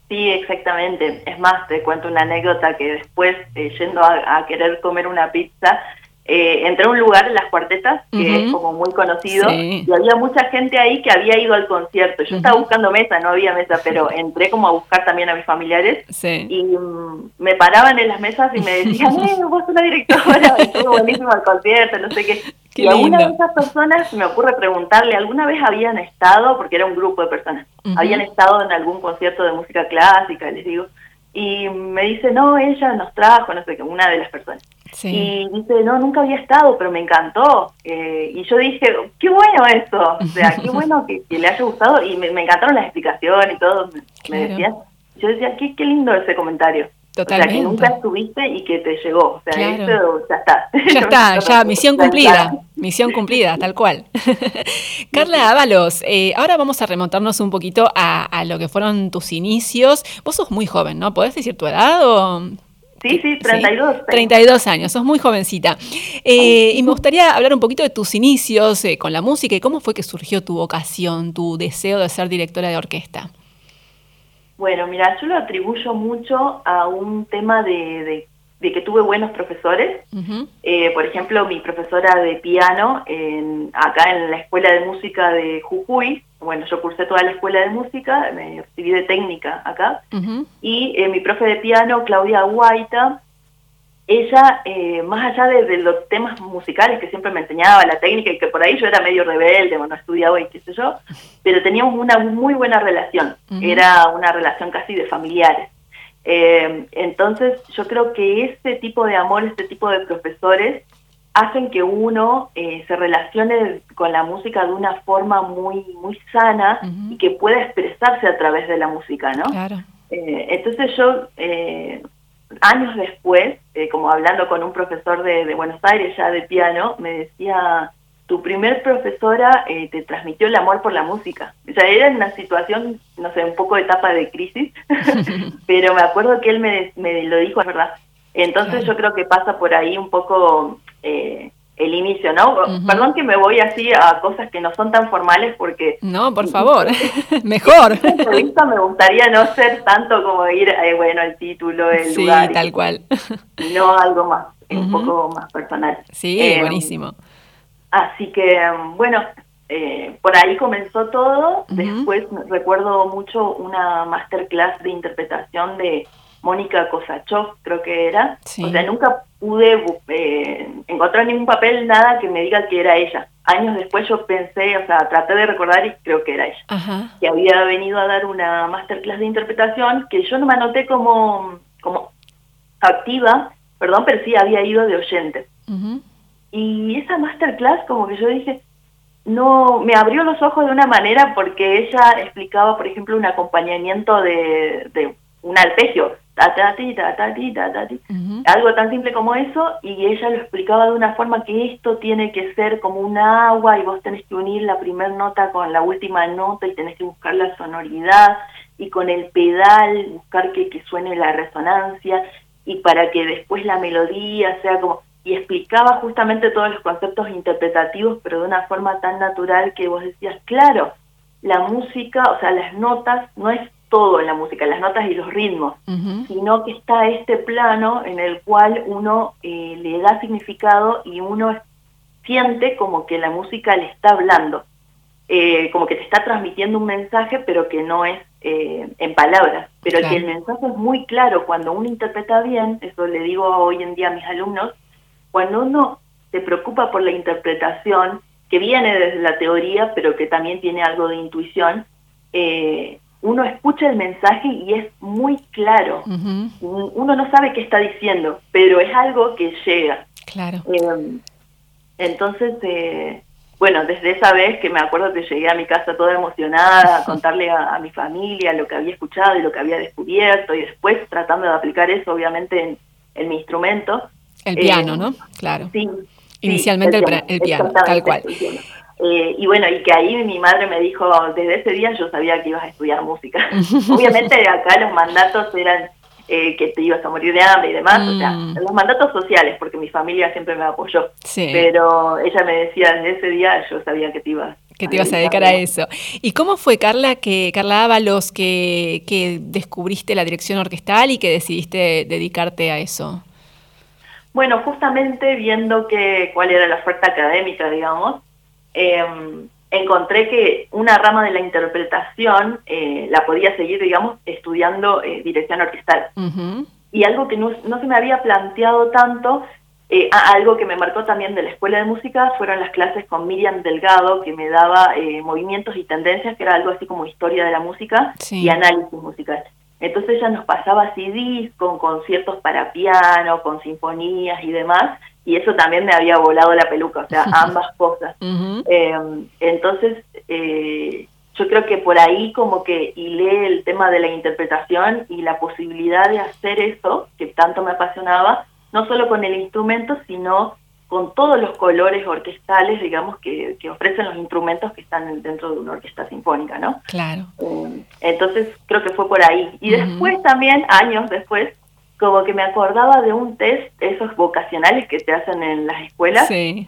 Sí, exactamente. Es más, te cuento una anécdota que después, eh, yendo a, querer comer una pizza, eh, entré a un lugar en las cuartetas, que es como muy conocido, y había mucha gente ahí que había ido al concierto. Yo estaba buscando mesa, no había mesa, pero <laughs> entré como a buscar también a mis familiares, y mm, me paraban en las mesas y me decían, <laughs> eh, vos sos la directora, <laughs> estuvo buenísimo el concierto, no sé qué y alguna de esas personas me ocurre preguntarle, ¿alguna vez habían estado, porque era un grupo de personas, habían estado en algún concierto de música clásica, les digo, y me dice, no, ella nos trajo, no sé qué, una de las personas. Y dice, no, nunca había estado, pero me encantó. Eh, y yo dije, qué bueno eso, o sea, qué <laughs> bueno que, le haya gustado, y me, encantaron las explicaciones y todo, me, decían. Yo decía, qué, qué lindo ese comentario. Totalmente. O sea, que nunca estuviste y que te llegó. O sea, eso ya está. <laughs> Ya está, <laughs> ya, misión cumplida. Misión cumplida, tal cual. <laughs> Carla Ábalos, eh, ahora vamos a remontarnos un poquito a, lo que fueron tus inicios. Vos sos muy joven, ¿no? ¿Podés decir tu edad o...? Sí, sí, 32. 32 años, sos muy jovencita. Eh, y me gustaría hablar un poquito de tus inicios eh, con la música y cómo fue que surgió tu vocación, tu deseo de ser directora de orquesta. Bueno, mira, yo lo atribuyo mucho a un tema de, de, que tuve buenos profesores. Eh, por ejemplo, mi profesora de piano en, acá en la Escuela de Música de Jujuy, bueno, yo cursé toda la Escuela de Música, me recibí de técnica acá, y eh, mi profe de piano, Claudia Guaita, ella, eh, más allá de, los temas musicales que siempre me enseñaba, la técnica, y que por ahí yo era medio rebelde, bueno, estudiaba y qué sé yo, pero teníamos una muy buena relación, era una relación casi de familiares. Eh, entonces yo creo que este tipo de amor, este tipo de profesores, hacen que uno eh, se relacione con la música de una forma muy, muy sana y que pueda expresarse a través de la música, ¿no? Claro. entonces yo años después, eh, como hablando con un profesor de, Buenos Aires ya de piano, me decía, tu primer profesora eh, te transmitió el amor por la música. O sea, era una situación, no sé, un poco de etapa de crisis, <laughs> <laughs> pero me acuerdo que él me, me lo dijo, es verdad. Entonces yo creo que pasa por ahí un poco eh, el inicio, ¿no? Perdón que me voy así a cosas que no son tan formales porque... No, por favor, <laughs> <laughs> mejor. entrevista me gustaría no ser tanto como ir, eh, bueno, el título, el sí, lugar. tal cual. No algo más, un poco más personal. Sí, eh, buenísimo. Así que, bueno, eh, por ahí comenzó todo. Después recuerdo mucho una masterclass de interpretación de Mónica Kosachov, creo que era. O sea, nunca pude eh, encontrar ningún papel, nada que me diga que era ella. Años después yo pensé, o sea, traté de recordar y creo que era ella. Que había venido a dar una masterclass de interpretación que yo no me anoté como, como activa, perdón, pero sí había ido de oyente. Y esa masterclass como que yo dije, no, me abrió los ojos de una manera porque ella explicaba, por ejemplo, un acompañamiento de, de un arpegio algo tan simple como eso, y ella lo explicaba de una forma que esto tiene que ser como un agua y vos tenés que unir la primera nota con la última nota y tenés que buscar la sonoridad y con el pedal buscar que, que suene la resonancia y para que después la melodía sea como... Y explicaba justamente todos los conceptos interpretativos, pero de una forma tan natural que vos decías, claro, la música, o sea, las notas no es todo en la música, las notas y los ritmos, sino que está este plano en el cual uno eh, le da significado y uno siente como que la música le está hablando, eh, como que te está transmitiendo un mensaje, pero que no es eh, en palabras, pero que el mensaje es muy claro. Cuando uno interpreta bien, eso le digo hoy en día a mis alumnos, cuando uno se preocupa por la interpretación, que viene desde la teoría, pero que también tiene algo de intuición, eh, uno escucha el mensaje y es muy claro. Uno no sabe qué está diciendo, pero es algo que llega. Claro. Em, entonces, eh, bueno, desde esa vez que me acuerdo que llegué a mi casa toda emocionada a contarle a, mi familia lo que había escuchado y lo que había descubierto y después tratando de aplicar eso obviamente en, mi instrumento, El piano, ¿no? Claro. Sí. Inicialmente el, piano, tal cual. Y bueno, y que ahí mi madre me dijo, desde ese día yo sabía que ibas a estudiar música. <laughs> Obviamente acá los mandatos eran eh, que te ibas a morir de hambre y demás, o sea, mm. los mandatos sociales, porque mi familia siempre me apoyó. Pero ella me decía, desde ese día yo sabía que te ibas que te ibas a dedicar a eso. ¿Y cómo fue, Carla, que Carla Ábalos, que, que descubriste la dirección orquestal y que decidiste dedicarte a eso? Bueno, justamente viendo que cuál era la oferta académica, digamos, em, encontré que una rama de la interpretación eh, la podía seguir, digamos, estudiando eh, dirección orquestal. Y algo que no, se me había planteado tanto, eh, algo que me marcó también de la escuela de música, fueron las clases con Miriam Delgado, que me daba movimientos y tendencias, que era algo así como historia de la música y análisis musical. Entonces ella nos pasaba CDs con conciertos para piano, con sinfonías y demás, y eso también me había volado la peluca, o sea, <laughs> ambas cosas. Em, entonces, eh, yo creo que por ahí como que hilé el tema de la interpretación y la posibilidad de hacer eso, que tanto me apasionaba, no solo con el instrumento, sino con todos los colores orquestales, digamos, que, ofrecen los instrumentos que están dentro de una orquesta sinfónica, ¿no? Claro. Em, entonces, creo que fue por ahí. Y después también, años después, como que me acordaba de un test, esos vocacionales que te hacen en las escuelas. Sí.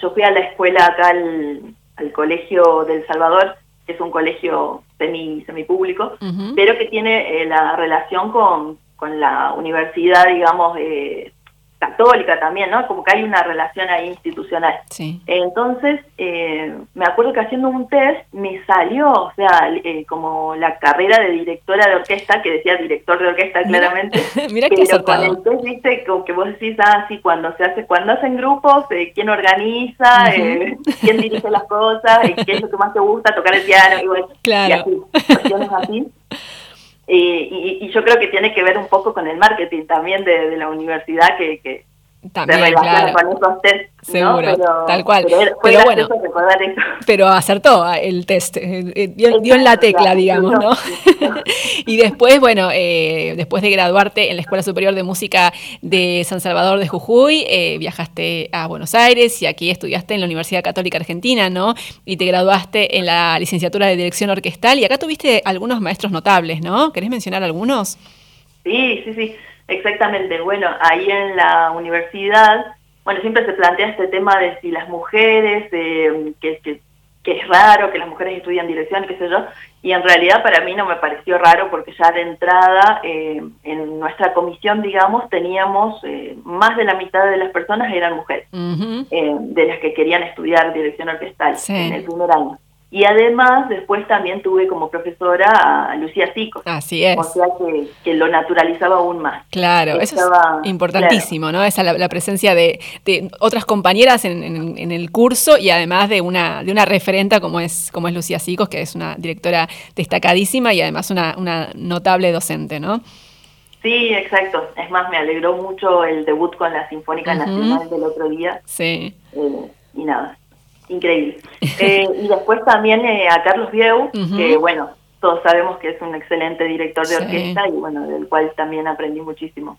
Yo fui a la escuela acá al, Colegio del Salvador, que es un colegio semi semipúblico, pero que tiene eh, la relación con, con la universidad, digamos, eh, católica también, ¿no? Como que hay una relación ahí institucional. Sí. Entonces, eh, me acuerdo que haciendo un test me salió, o sea, eh, como la carrera de directora de orquesta, que decía director de orquesta claramente. <laughs> Mira pero con el test, viste, como que vos decís, ah, sí, cuando se hace, cuando hacen grupos, eh, quién organiza, eh, quién dirige las cosas, qué es lo que más te gusta, tocar el piano, y bueno, claro. y así, así. Y, yo creo que tiene que ver un poco con el marketing también de, la universidad que, que también, claro. con esos test, Seguro, tal cual. Pero, bueno, pero acertó ah, el test, eh, eh, dio, en la tecla, digamos, ¿no? <laughs> <laughs> y después, bueno, eh, después de graduarte en la Escuela Superior de Música de San Salvador de Jujuy, viajaste a Buenos Aires y aquí estudiaste en la Universidad Católica Argentina, ¿no? Y te graduaste en la licenciatura de Dirección Orquestal y acá tuviste algunos maestros notables, ¿no? ¿Querés mencionar algunos? Sí, sí, sí. Exactamente, bueno, ahí en la universidad, bueno, siempre se plantea este tema de si las mujeres, eh, que, que, es raro que las mujeres estudian dirección, qué sé yo, y en realidad para mí no me pareció raro porque ya de entrada eh, en nuestra comisión, digamos, teníamos eh, más de la mitad de las personas eran mujeres, de las que querían estudiar dirección orquestal en el primer año. Y además, después también tuve como profesora a Lucía Sico. Así es. O sea que, lo naturalizaba aún más. Claro, eso es importantísimo, ¿no? Esa la, la presencia de, otras compañeras en, el curso y además de una, de una referenta como es, como es Lucía Sicos, que es una directora destacadísima y además una, una notable docente, ¿no? Sí, exacto. Es más, me alegró mucho el debut con la Sinfónica Nacional del otro día. Sí. Eh, y nada, increíble. <laughs> Eh, y después también eh, a Carlos Vieu, que bueno, todos sabemos que es un excelente director de orquesta y bueno, del cual también aprendí muchísimo.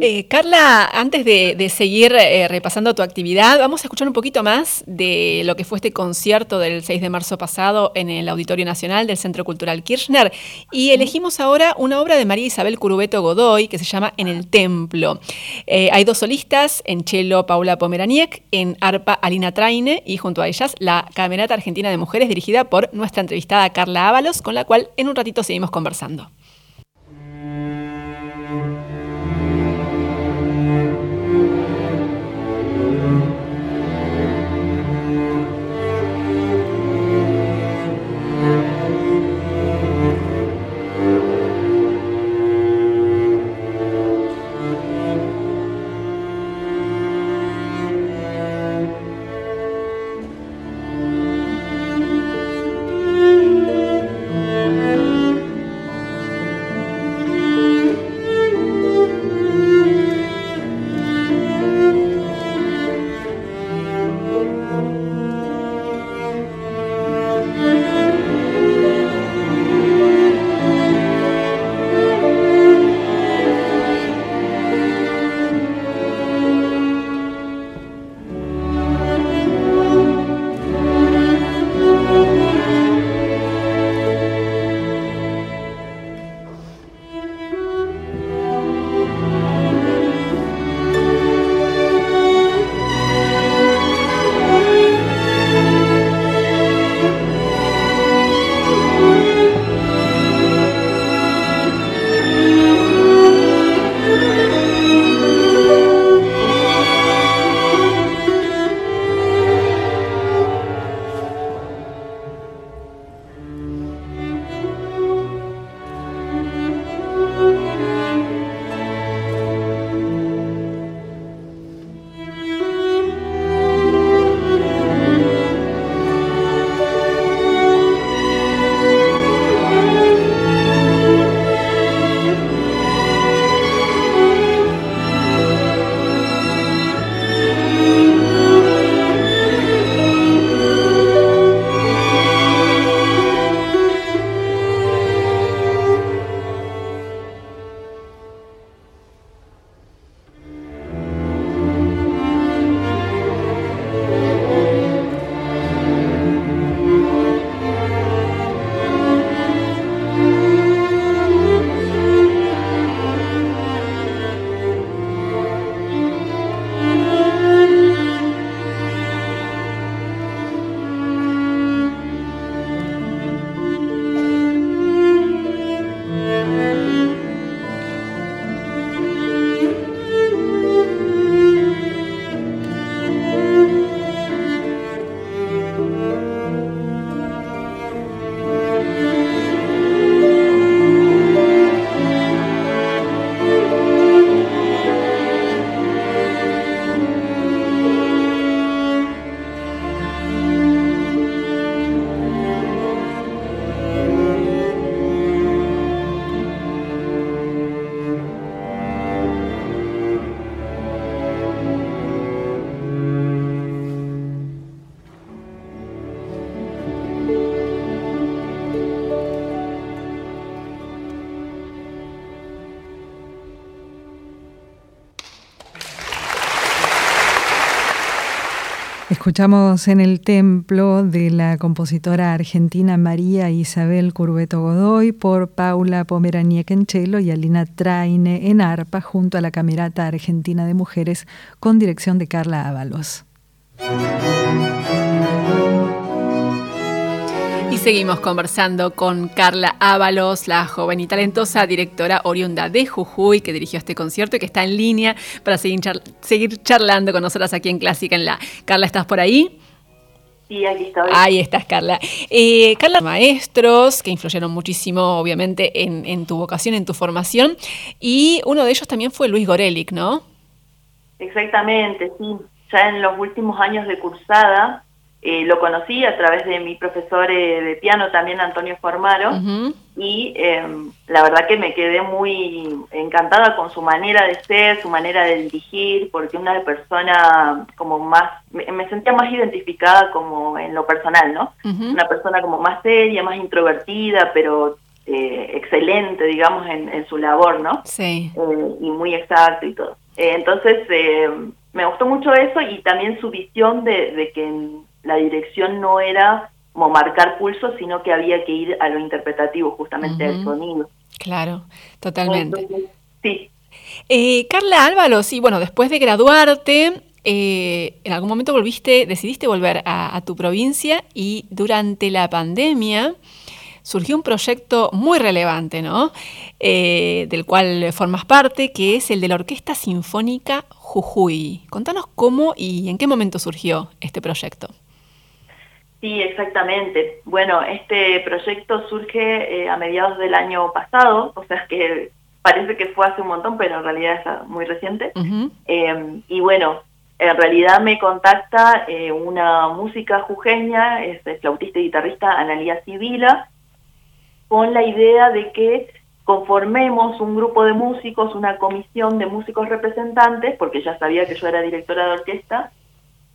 Eh, Carla, antes de, seguir eh, repasando tu actividad, vamos a escuchar un poquito más de lo que fue este concierto del 6 de marzo pasado en el Auditorio Nacional del Centro Cultural Kirchner. Y elegimos ahora una obra de María Isabel Curubeto Godoy que se llama En el Templo. Eh, hay dos solistas, en cello Paula Pomeraniec, en arpa Alina Traine y junto a ellas la Camerata Argentina de Mujeres dirigida por nuestra entrevistada Carla Ábalos, con la cual en un ratito seguimos conversando. Escuchamos en el templo de la compositora argentina María Isabel Curveto Godoy por Paula Pomeraniec en y Alina Traine en arpa junto a la Camerata Argentina de Mujeres con dirección de Carla Ábalos. Seguimos conversando con Carla Ábalos, la joven y talentosa directora oriunda de Jujuy, que dirigió este concierto y que está en línea para seguir, seguir charlando con nosotras aquí en Clásica en la. Carla, ¿estás por ahí? Sí, aquí estoy. Ahí estás, Carla. Eh, Carla, maestros que influyeron muchísimo, obviamente, en, en, tu vocación, en tu formación, y uno de ellos también fue Luis Gorelic, ¿no? Exactamente, sí. Ya en los últimos años de cursada eh, lo conocí a través de mi profesor eh, de piano también, Antonio Formaro, y em, la verdad que me quedé muy encantada con su manera de ser, su manera de dirigir, porque una persona como más, me, sentía más identificada como en lo personal, ¿no? Una persona como más seria, más introvertida, pero eh, excelente, digamos, en, su labor, ¿no? Sí. y muy exacto y todo. entonces, me gustó mucho eso y también su visión de, de que la dirección no era como marcar pulso, sino que había que ir a lo interpretativo, justamente al sonido. Claro, totalmente. sí. Eh, Carla Álvaro, sí, bueno, después de graduarte, eh, en algún momento volviste, decidiste volver a, tu provincia y durante la pandemia surgió un proyecto muy relevante, ¿no? Eh, del cual formas parte, que es el de la Orquesta Sinfónica Jujuy. Contanos cómo y en qué momento surgió este proyecto. Sí, exactamente. Bueno, este proyecto surge eh, a mediados del año pasado, o sea que parece que fue hace un montón, pero en realidad es muy reciente. Em, y bueno, en realidad me contacta eh, una música jujeña, es flautista y guitarrista Analia Sibila, con la idea de que conformemos un grupo de músicos, una comisión de músicos representantes, porque ya sabía que yo era directora de orquesta,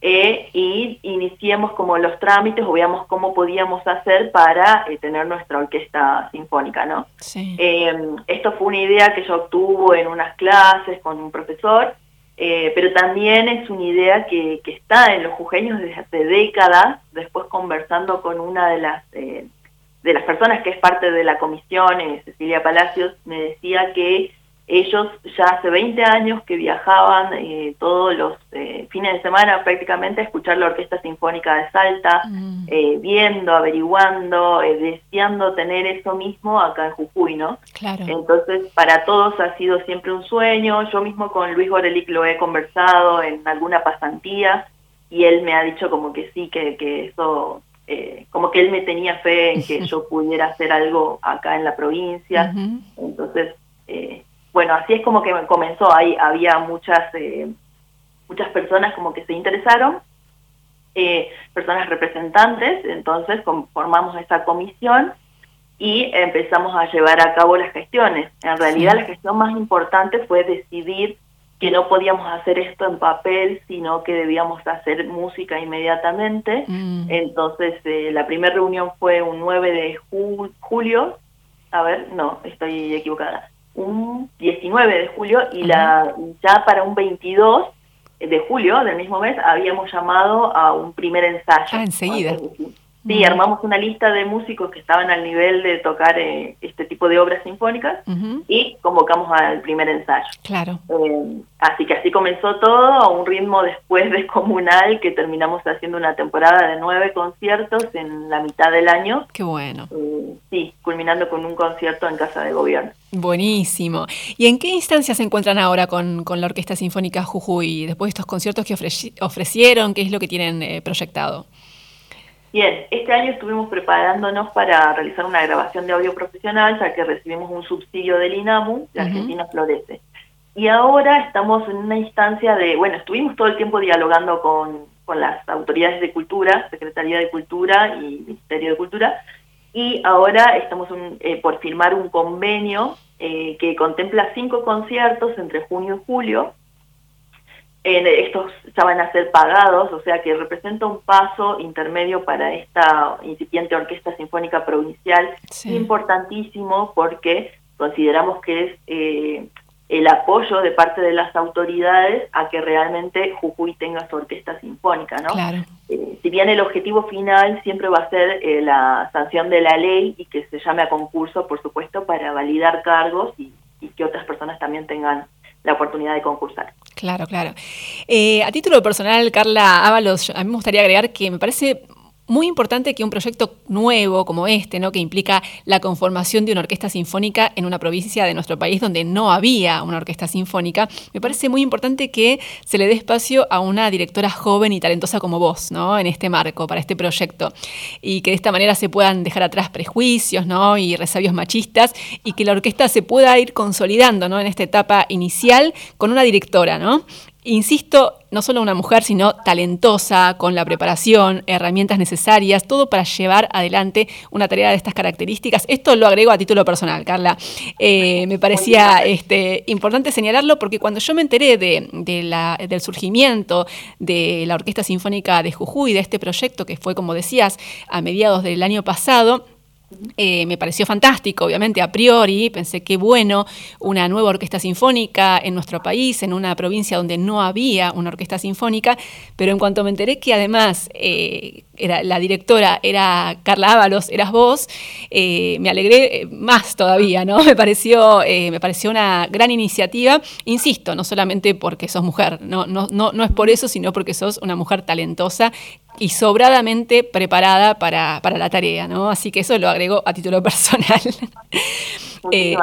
eh, y iniciemos como los trámites o veamos cómo podíamos hacer para eh, tener nuestra orquesta sinfónica, ¿no? Em, esto fue una idea que yo obtuvo en unas clases con un profesor, eh, pero también es una idea que, que está en los jujeños desde hace décadas, después conversando con una de las, de las personas que es parte de la comisión, Cecilia Palacios, me decía que ellos ya hace 20 años que viajaban eh, todos los eh, fines de semana prácticamente a escuchar la Orquesta Sinfónica de Salta, mm. eh, viendo, averiguando, deseando tener eso mismo acá en Jujuy, ¿no? Claro. Entonces, para todos ha sido siempre un sueño. Yo mismo con Luis Gorelic lo he conversado en alguna pasantía y él me ha dicho como que sí, que, que eso como que él me tenía fe en que <laughs> yo pudiera hacer algo acá en la provincia. Entonces, eh, bueno, así es como que comenzó, ahí había muchas, eh, muchas personas como que se interesaron, eh, personas representantes, entonces formamos esa comisión y empezamos a llevar a cabo las gestiones. En realidad la gestión más importante fue decidir que no podíamos hacer esto en papel, sino que debíamos hacer música inmediatamente. Mm. Entonces, eh, la primera reunión fue un 9 de julio. A ver, no, estoy equivocada un 19 de julio y la ya para un 22 de julio del mismo mes habíamos llamado a un primer ensayo. Ah, enseguida. Sí, armamos una lista de músicos que estaban al nivel de tocar eh, este tipo de obras sinfónicas y convocamos al primer ensayo. Claro. Eh, así que así comenzó todo a un ritmo después de Comunal que terminamos haciendo una temporada de nueve conciertos en la mitad del año. Qué bueno. Eh, sí, culminando con un concierto en Casa de Gobierno. Buenísimo. ¿Y en qué instancia se encuentran ahora con, la Orquesta Sinfónica Jujuy? Después de estos conciertos que ofrecieron, ¿qué es lo que tienen proyectado? Bien, este año estuvimos preparándonos para realizar una grabación de audio profesional, ya que recibimos un subsidio del INAMU, de Argentina Florece. Y ahora estamos en una instancia de, bueno, estuvimos todo el tiempo dialogando con, con las autoridades de cultura, Secretaría de Cultura y Ministerio de Cultura, y ahora estamos eh, por firmar un convenio eh, que contempla cinco conciertos entre junio y julio, estos ya van a ser pagados, o sea que representa un paso intermedio para esta incipiente Orquesta Sinfónica Provincial, importantísimo porque consideramos que es eh, el apoyo de parte de las autoridades a que realmente Jujuy tenga su orquesta sinfónica, ¿no? Eh, si bien el objetivo final siempre va a ser eh, la sanción de la ley y que se llame a concurso, por supuesto, para validar cargos y, que otras personas también tengan la oportunidad de concursar. Claro, claro. Eh, a título personal, Carla Ábalos, a mí me gustaría agregar que me parece muy importante que un proyecto nuevo como este, ¿no? que implica la conformación de una orquesta sinfónica en una provincia de nuestro país donde no había una orquesta sinfónica, me parece muy importante que se le dé espacio a una directora joven y talentosa como vos, ¿no? en este marco, para este proyecto, y que de esta manera se puedan dejar atrás prejuicios ¿no? y resabios machistas, y que la orquesta se pueda ir consolidando ¿no? en esta etapa inicial con una directora, ¿no? Insisto, no solo una mujer, sino talentosa, con la preparación, herramientas necesarias, todo para llevar adelante una tarea de estas características. Esto lo agrego a título personal, Carla. Eh, me parecía este, importante señalarlo porque cuando yo me enteré de, del surgimiento de la Orquesta Sinfónica de Jujuy, de este proyecto que fue, como decías, a mediados del año pasado, eh, me pareció fantástico, obviamente, a priori, pensé que bueno, una nueva orquesta sinfónica en nuestro país, en una provincia donde no había una orquesta sinfónica, pero en cuanto me enteré que además eh, era, la directora era Carla Ábalos, eras vos, eh, me alegré más todavía, ¿no? <laughs> Me pareció, me pareció una gran iniciativa, insisto, no solamente porque sos mujer, no, no, no, no es por eso, sino porque sos una mujer talentosa y sobradamente preparada para, para, la tarea, ¿no? Así que eso lo agrego a título <laughs> personal. Eh,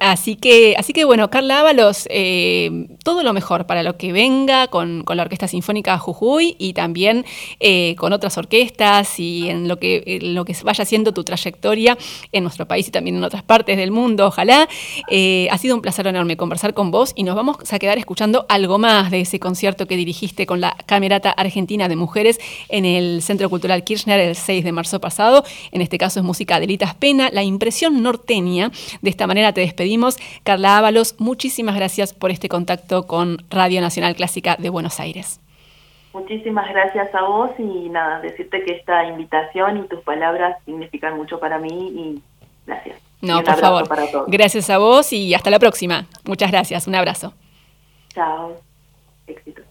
así que, así que bueno, Carla Ábalos, eh, todo lo mejor para lo que venga con, la Orquesta Sinfónica Jujuy y también eh, con otras orquestas y en lo que, lo que vaya siendo tu trayectoria en nuestro país y también en otras partes del mundo, ojalá. ha sido un placer enorme conversar con vos y nos vamos a quedar escuchando algo más de ese concierto que dirigiste con la Camerata Argentina de Mujeres en el Centro Cultural Kirchner el 6 de marzo pasado. En este caso es música de Litas Pena, la impresión norteña de esta manera te despedimos. Carla Ábalos, muchísimas gracias por este contacto con Radio Nacional Clásica de Buenos Aires. Muchísimas gracias a vos y nada, decirte que esta invitación y tus palabras significan mucho para mí y gracias. No, por favor. Gracias a vos y hasta la próxima. Muchas gracias. Un abrazo. Chao. Éxito.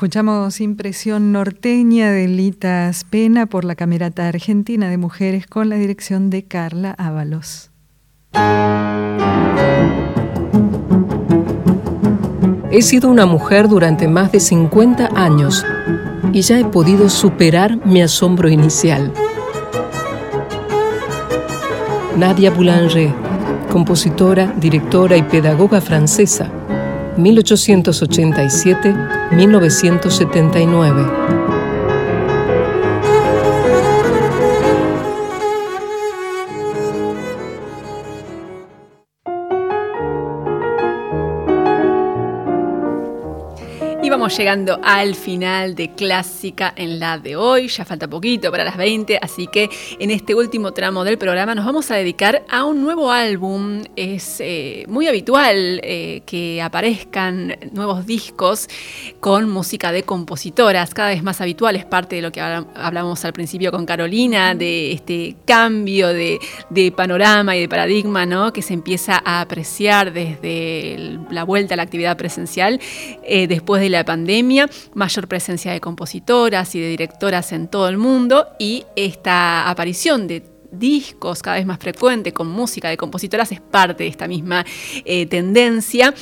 Escuchamos Impresión Norteña de Litas Pena por la Camerata Argentina de Mujeres con la dirección de Carla Ábalos. He sido una mujer durante más de 50 años y ya he podido superar mi asombro inicial. Nadia Boulanger, compositora, directora y pedagoga francesa, 1979. 1887-1979. llegando al final de Clásica en la de hoy. Ya falta poquito para las 20, así que en este último tramo del programa nos vamos a dedicar a un nuevo álbum. Es eh, muy habitual eh, que aparezcan nuevos discos con música de compositoras, cada vez más habitual. Es parte de lo que hablamos al principio con Carolina, de este cambio de, panorama y de paradigma ¿no? que se empieza a apreciar desde la vuelta a la actividad presencial eh, después de la pandemia mayor presencia de compositoras y de directoras en todo el mundo y esta aparición de discos cada vez más frecuente con música de compositoras es parte de esta misma eh, tendencia.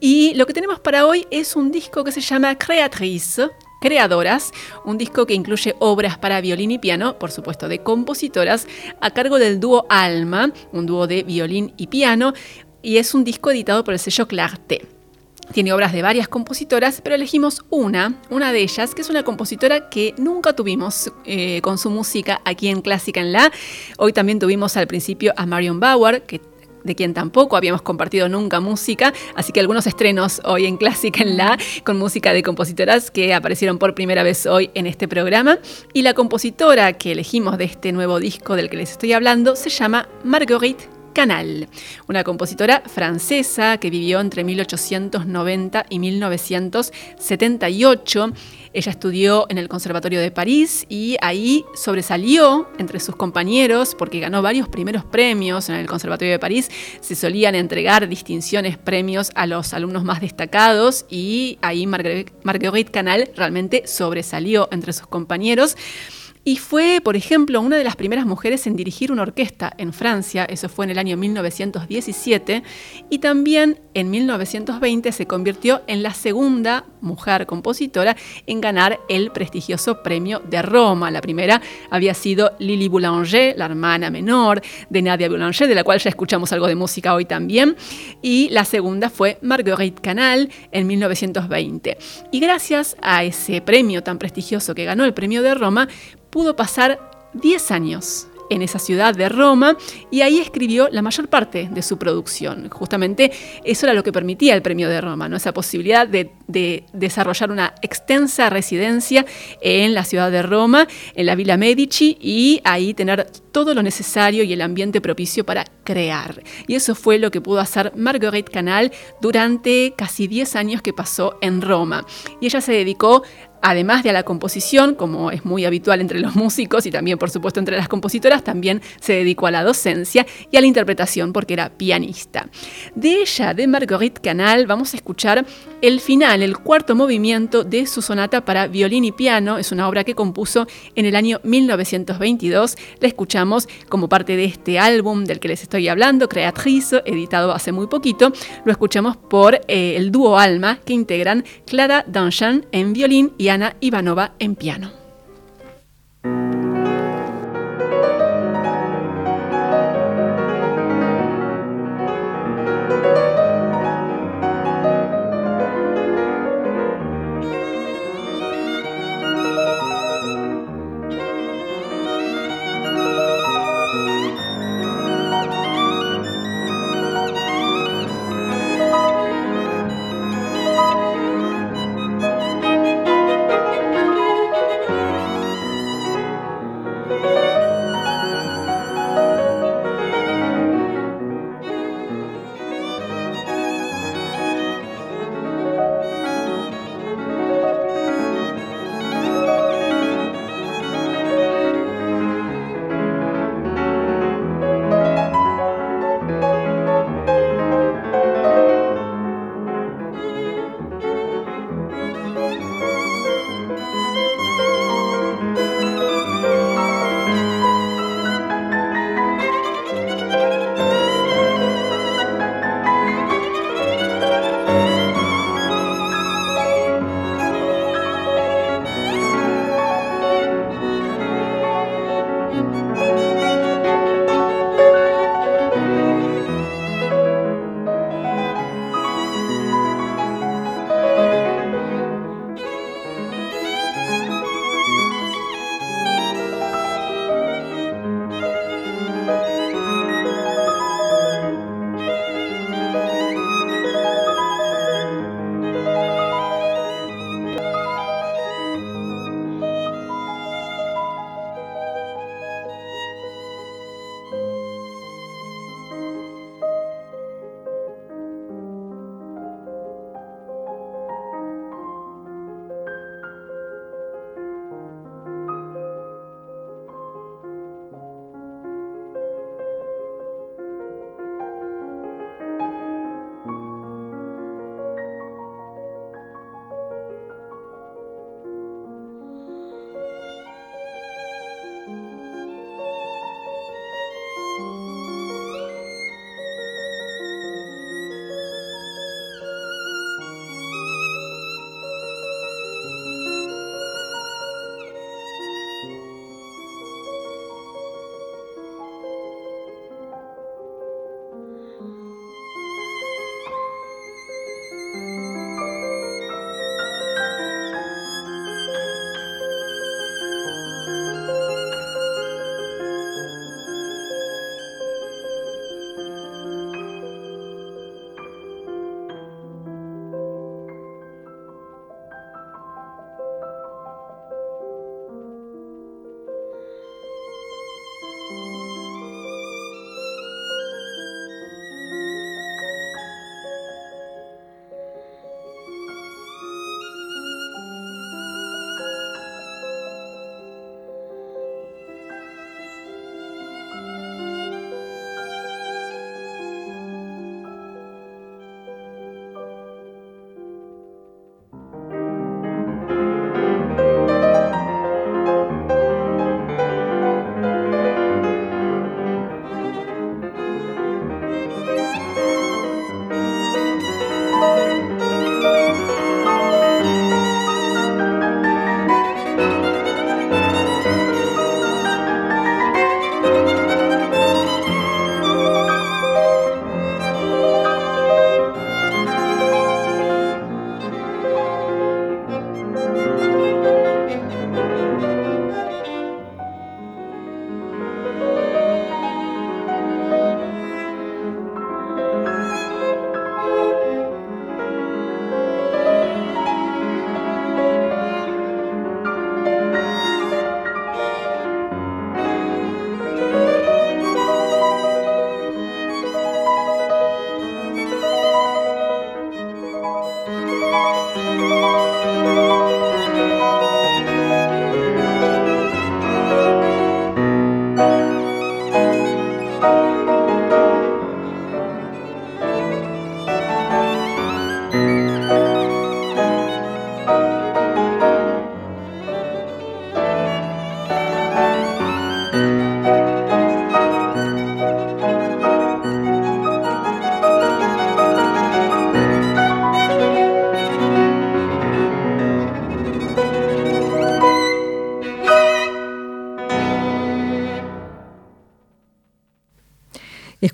Y lo que tenemos para hoy es un disco que se llama Creatrice, Creadoras, un disco que incluye obras para violín y piano, por supuesto de compositoras, a cargo del dúo Alma, un dúo de violín y piano, y es un disco editado por el sello Clarté. Tiene obras de varias compositoras, pero elegimos una, una de ellas, que es una compositora que nunca tuvimos eh, con su música aquí en Clásica en La. Hoy también tuvimos al principio a Marion Bauer, que de quien tampoco habíamos compartido nunca música, así que algunos estrenos hoy en Clásica en La con música de compositoras que aparecieron por primera vez hoy en este programa. Y la compositora que elegimos de este nuevo disco del que les estoy hablando se llama Marguerite Canal, una compositora francesa que vivió entre 1890 y 1978. Ella estudió en el Conservatorio de París y ahí sobresalió entre sus compañeros porque ganó varios primeros premios en el Conservatorio de París. Se solían entregar distinciones, premios a los alumnos más destacados y ahí Marguerite Canal realmente sobresalió entre sus compañeros. Y fue, por ejemplo, una de las primeras mujeres en dirigir una orquesta en Francia, eso fue en el año 1917, y también en 1920 se convirtió en la segunda mujer compositora en ganar el prestigioso premio de Roma. La primera había sido Lily Boulanger, la hermana menor de Nadia Boulanger, de la cual ya escuchamos algo de música hoy también, y la segunda fue Marguerite Canal en 1920. Y gracias a ese premio tan prestigioso que ganó el premio de Roma, pudo pasar 10 años en esa ciudad de Roma y ahí escribió la mayor parte de su producción. Justamente eso era lo que permitía el premio de Roma, ¿no? esa posibilidad de, desarrollar una extensa residencia en la ciudad de Roma, en la Villa Medici y ahí tener todo lo necesario y el ambiente propicio para crear. Y eso fue lo que pudo hacer Marguerite Canal durante casi 10 años que pasó en Roma. Y ella se dedicó Además de a la composición, como es muy habitual entre los músicos y también por supuesto entre las compositoras, también se dedicó a la docencia y a la interpretación porque era pianista. De ella, de Marguerite Canal, vamos a escuchar el final, el cuarto movimiento de su sonata para violín y piano. Es una obra que compuso en el año 1922. La escuchamos como parte de este álbum del que les estoy hablando, Creatrice, editado hace muy poquito. Lo escuchamos por eh, el dúo Alma que integran Clara Danchan en violín y Ana Ivanova en piano.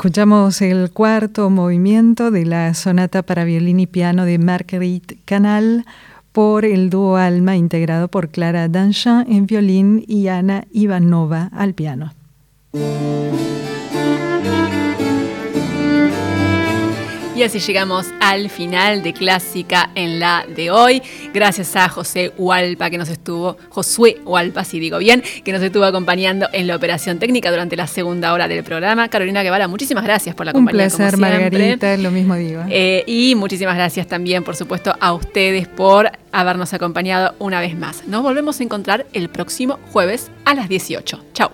Escuchamos el cuarto movimiento de la sonata para violín y piano de Marguerite Canal por el dúo Alma integrado por Clara Danchin en violín y Ana Ivanova al piano. Y así llegamos al final de Clásica en la de hoy. Gracias a José Hualpa que nos estuvo, Josué Hualpa, si digo bien, que nos estuvo acompañando en la operación técnica durante la segunda hora del programa. Carolina Guevara, muchísimas gracias por la compañía. Un placer, Margarita, lo mismo digo. Eh, y muchísimas gracias también, por supuesto, a ustedes por habernos acompañado una vez más. Nos volvemos a encontrar el próximo jueves a las 18. Chao.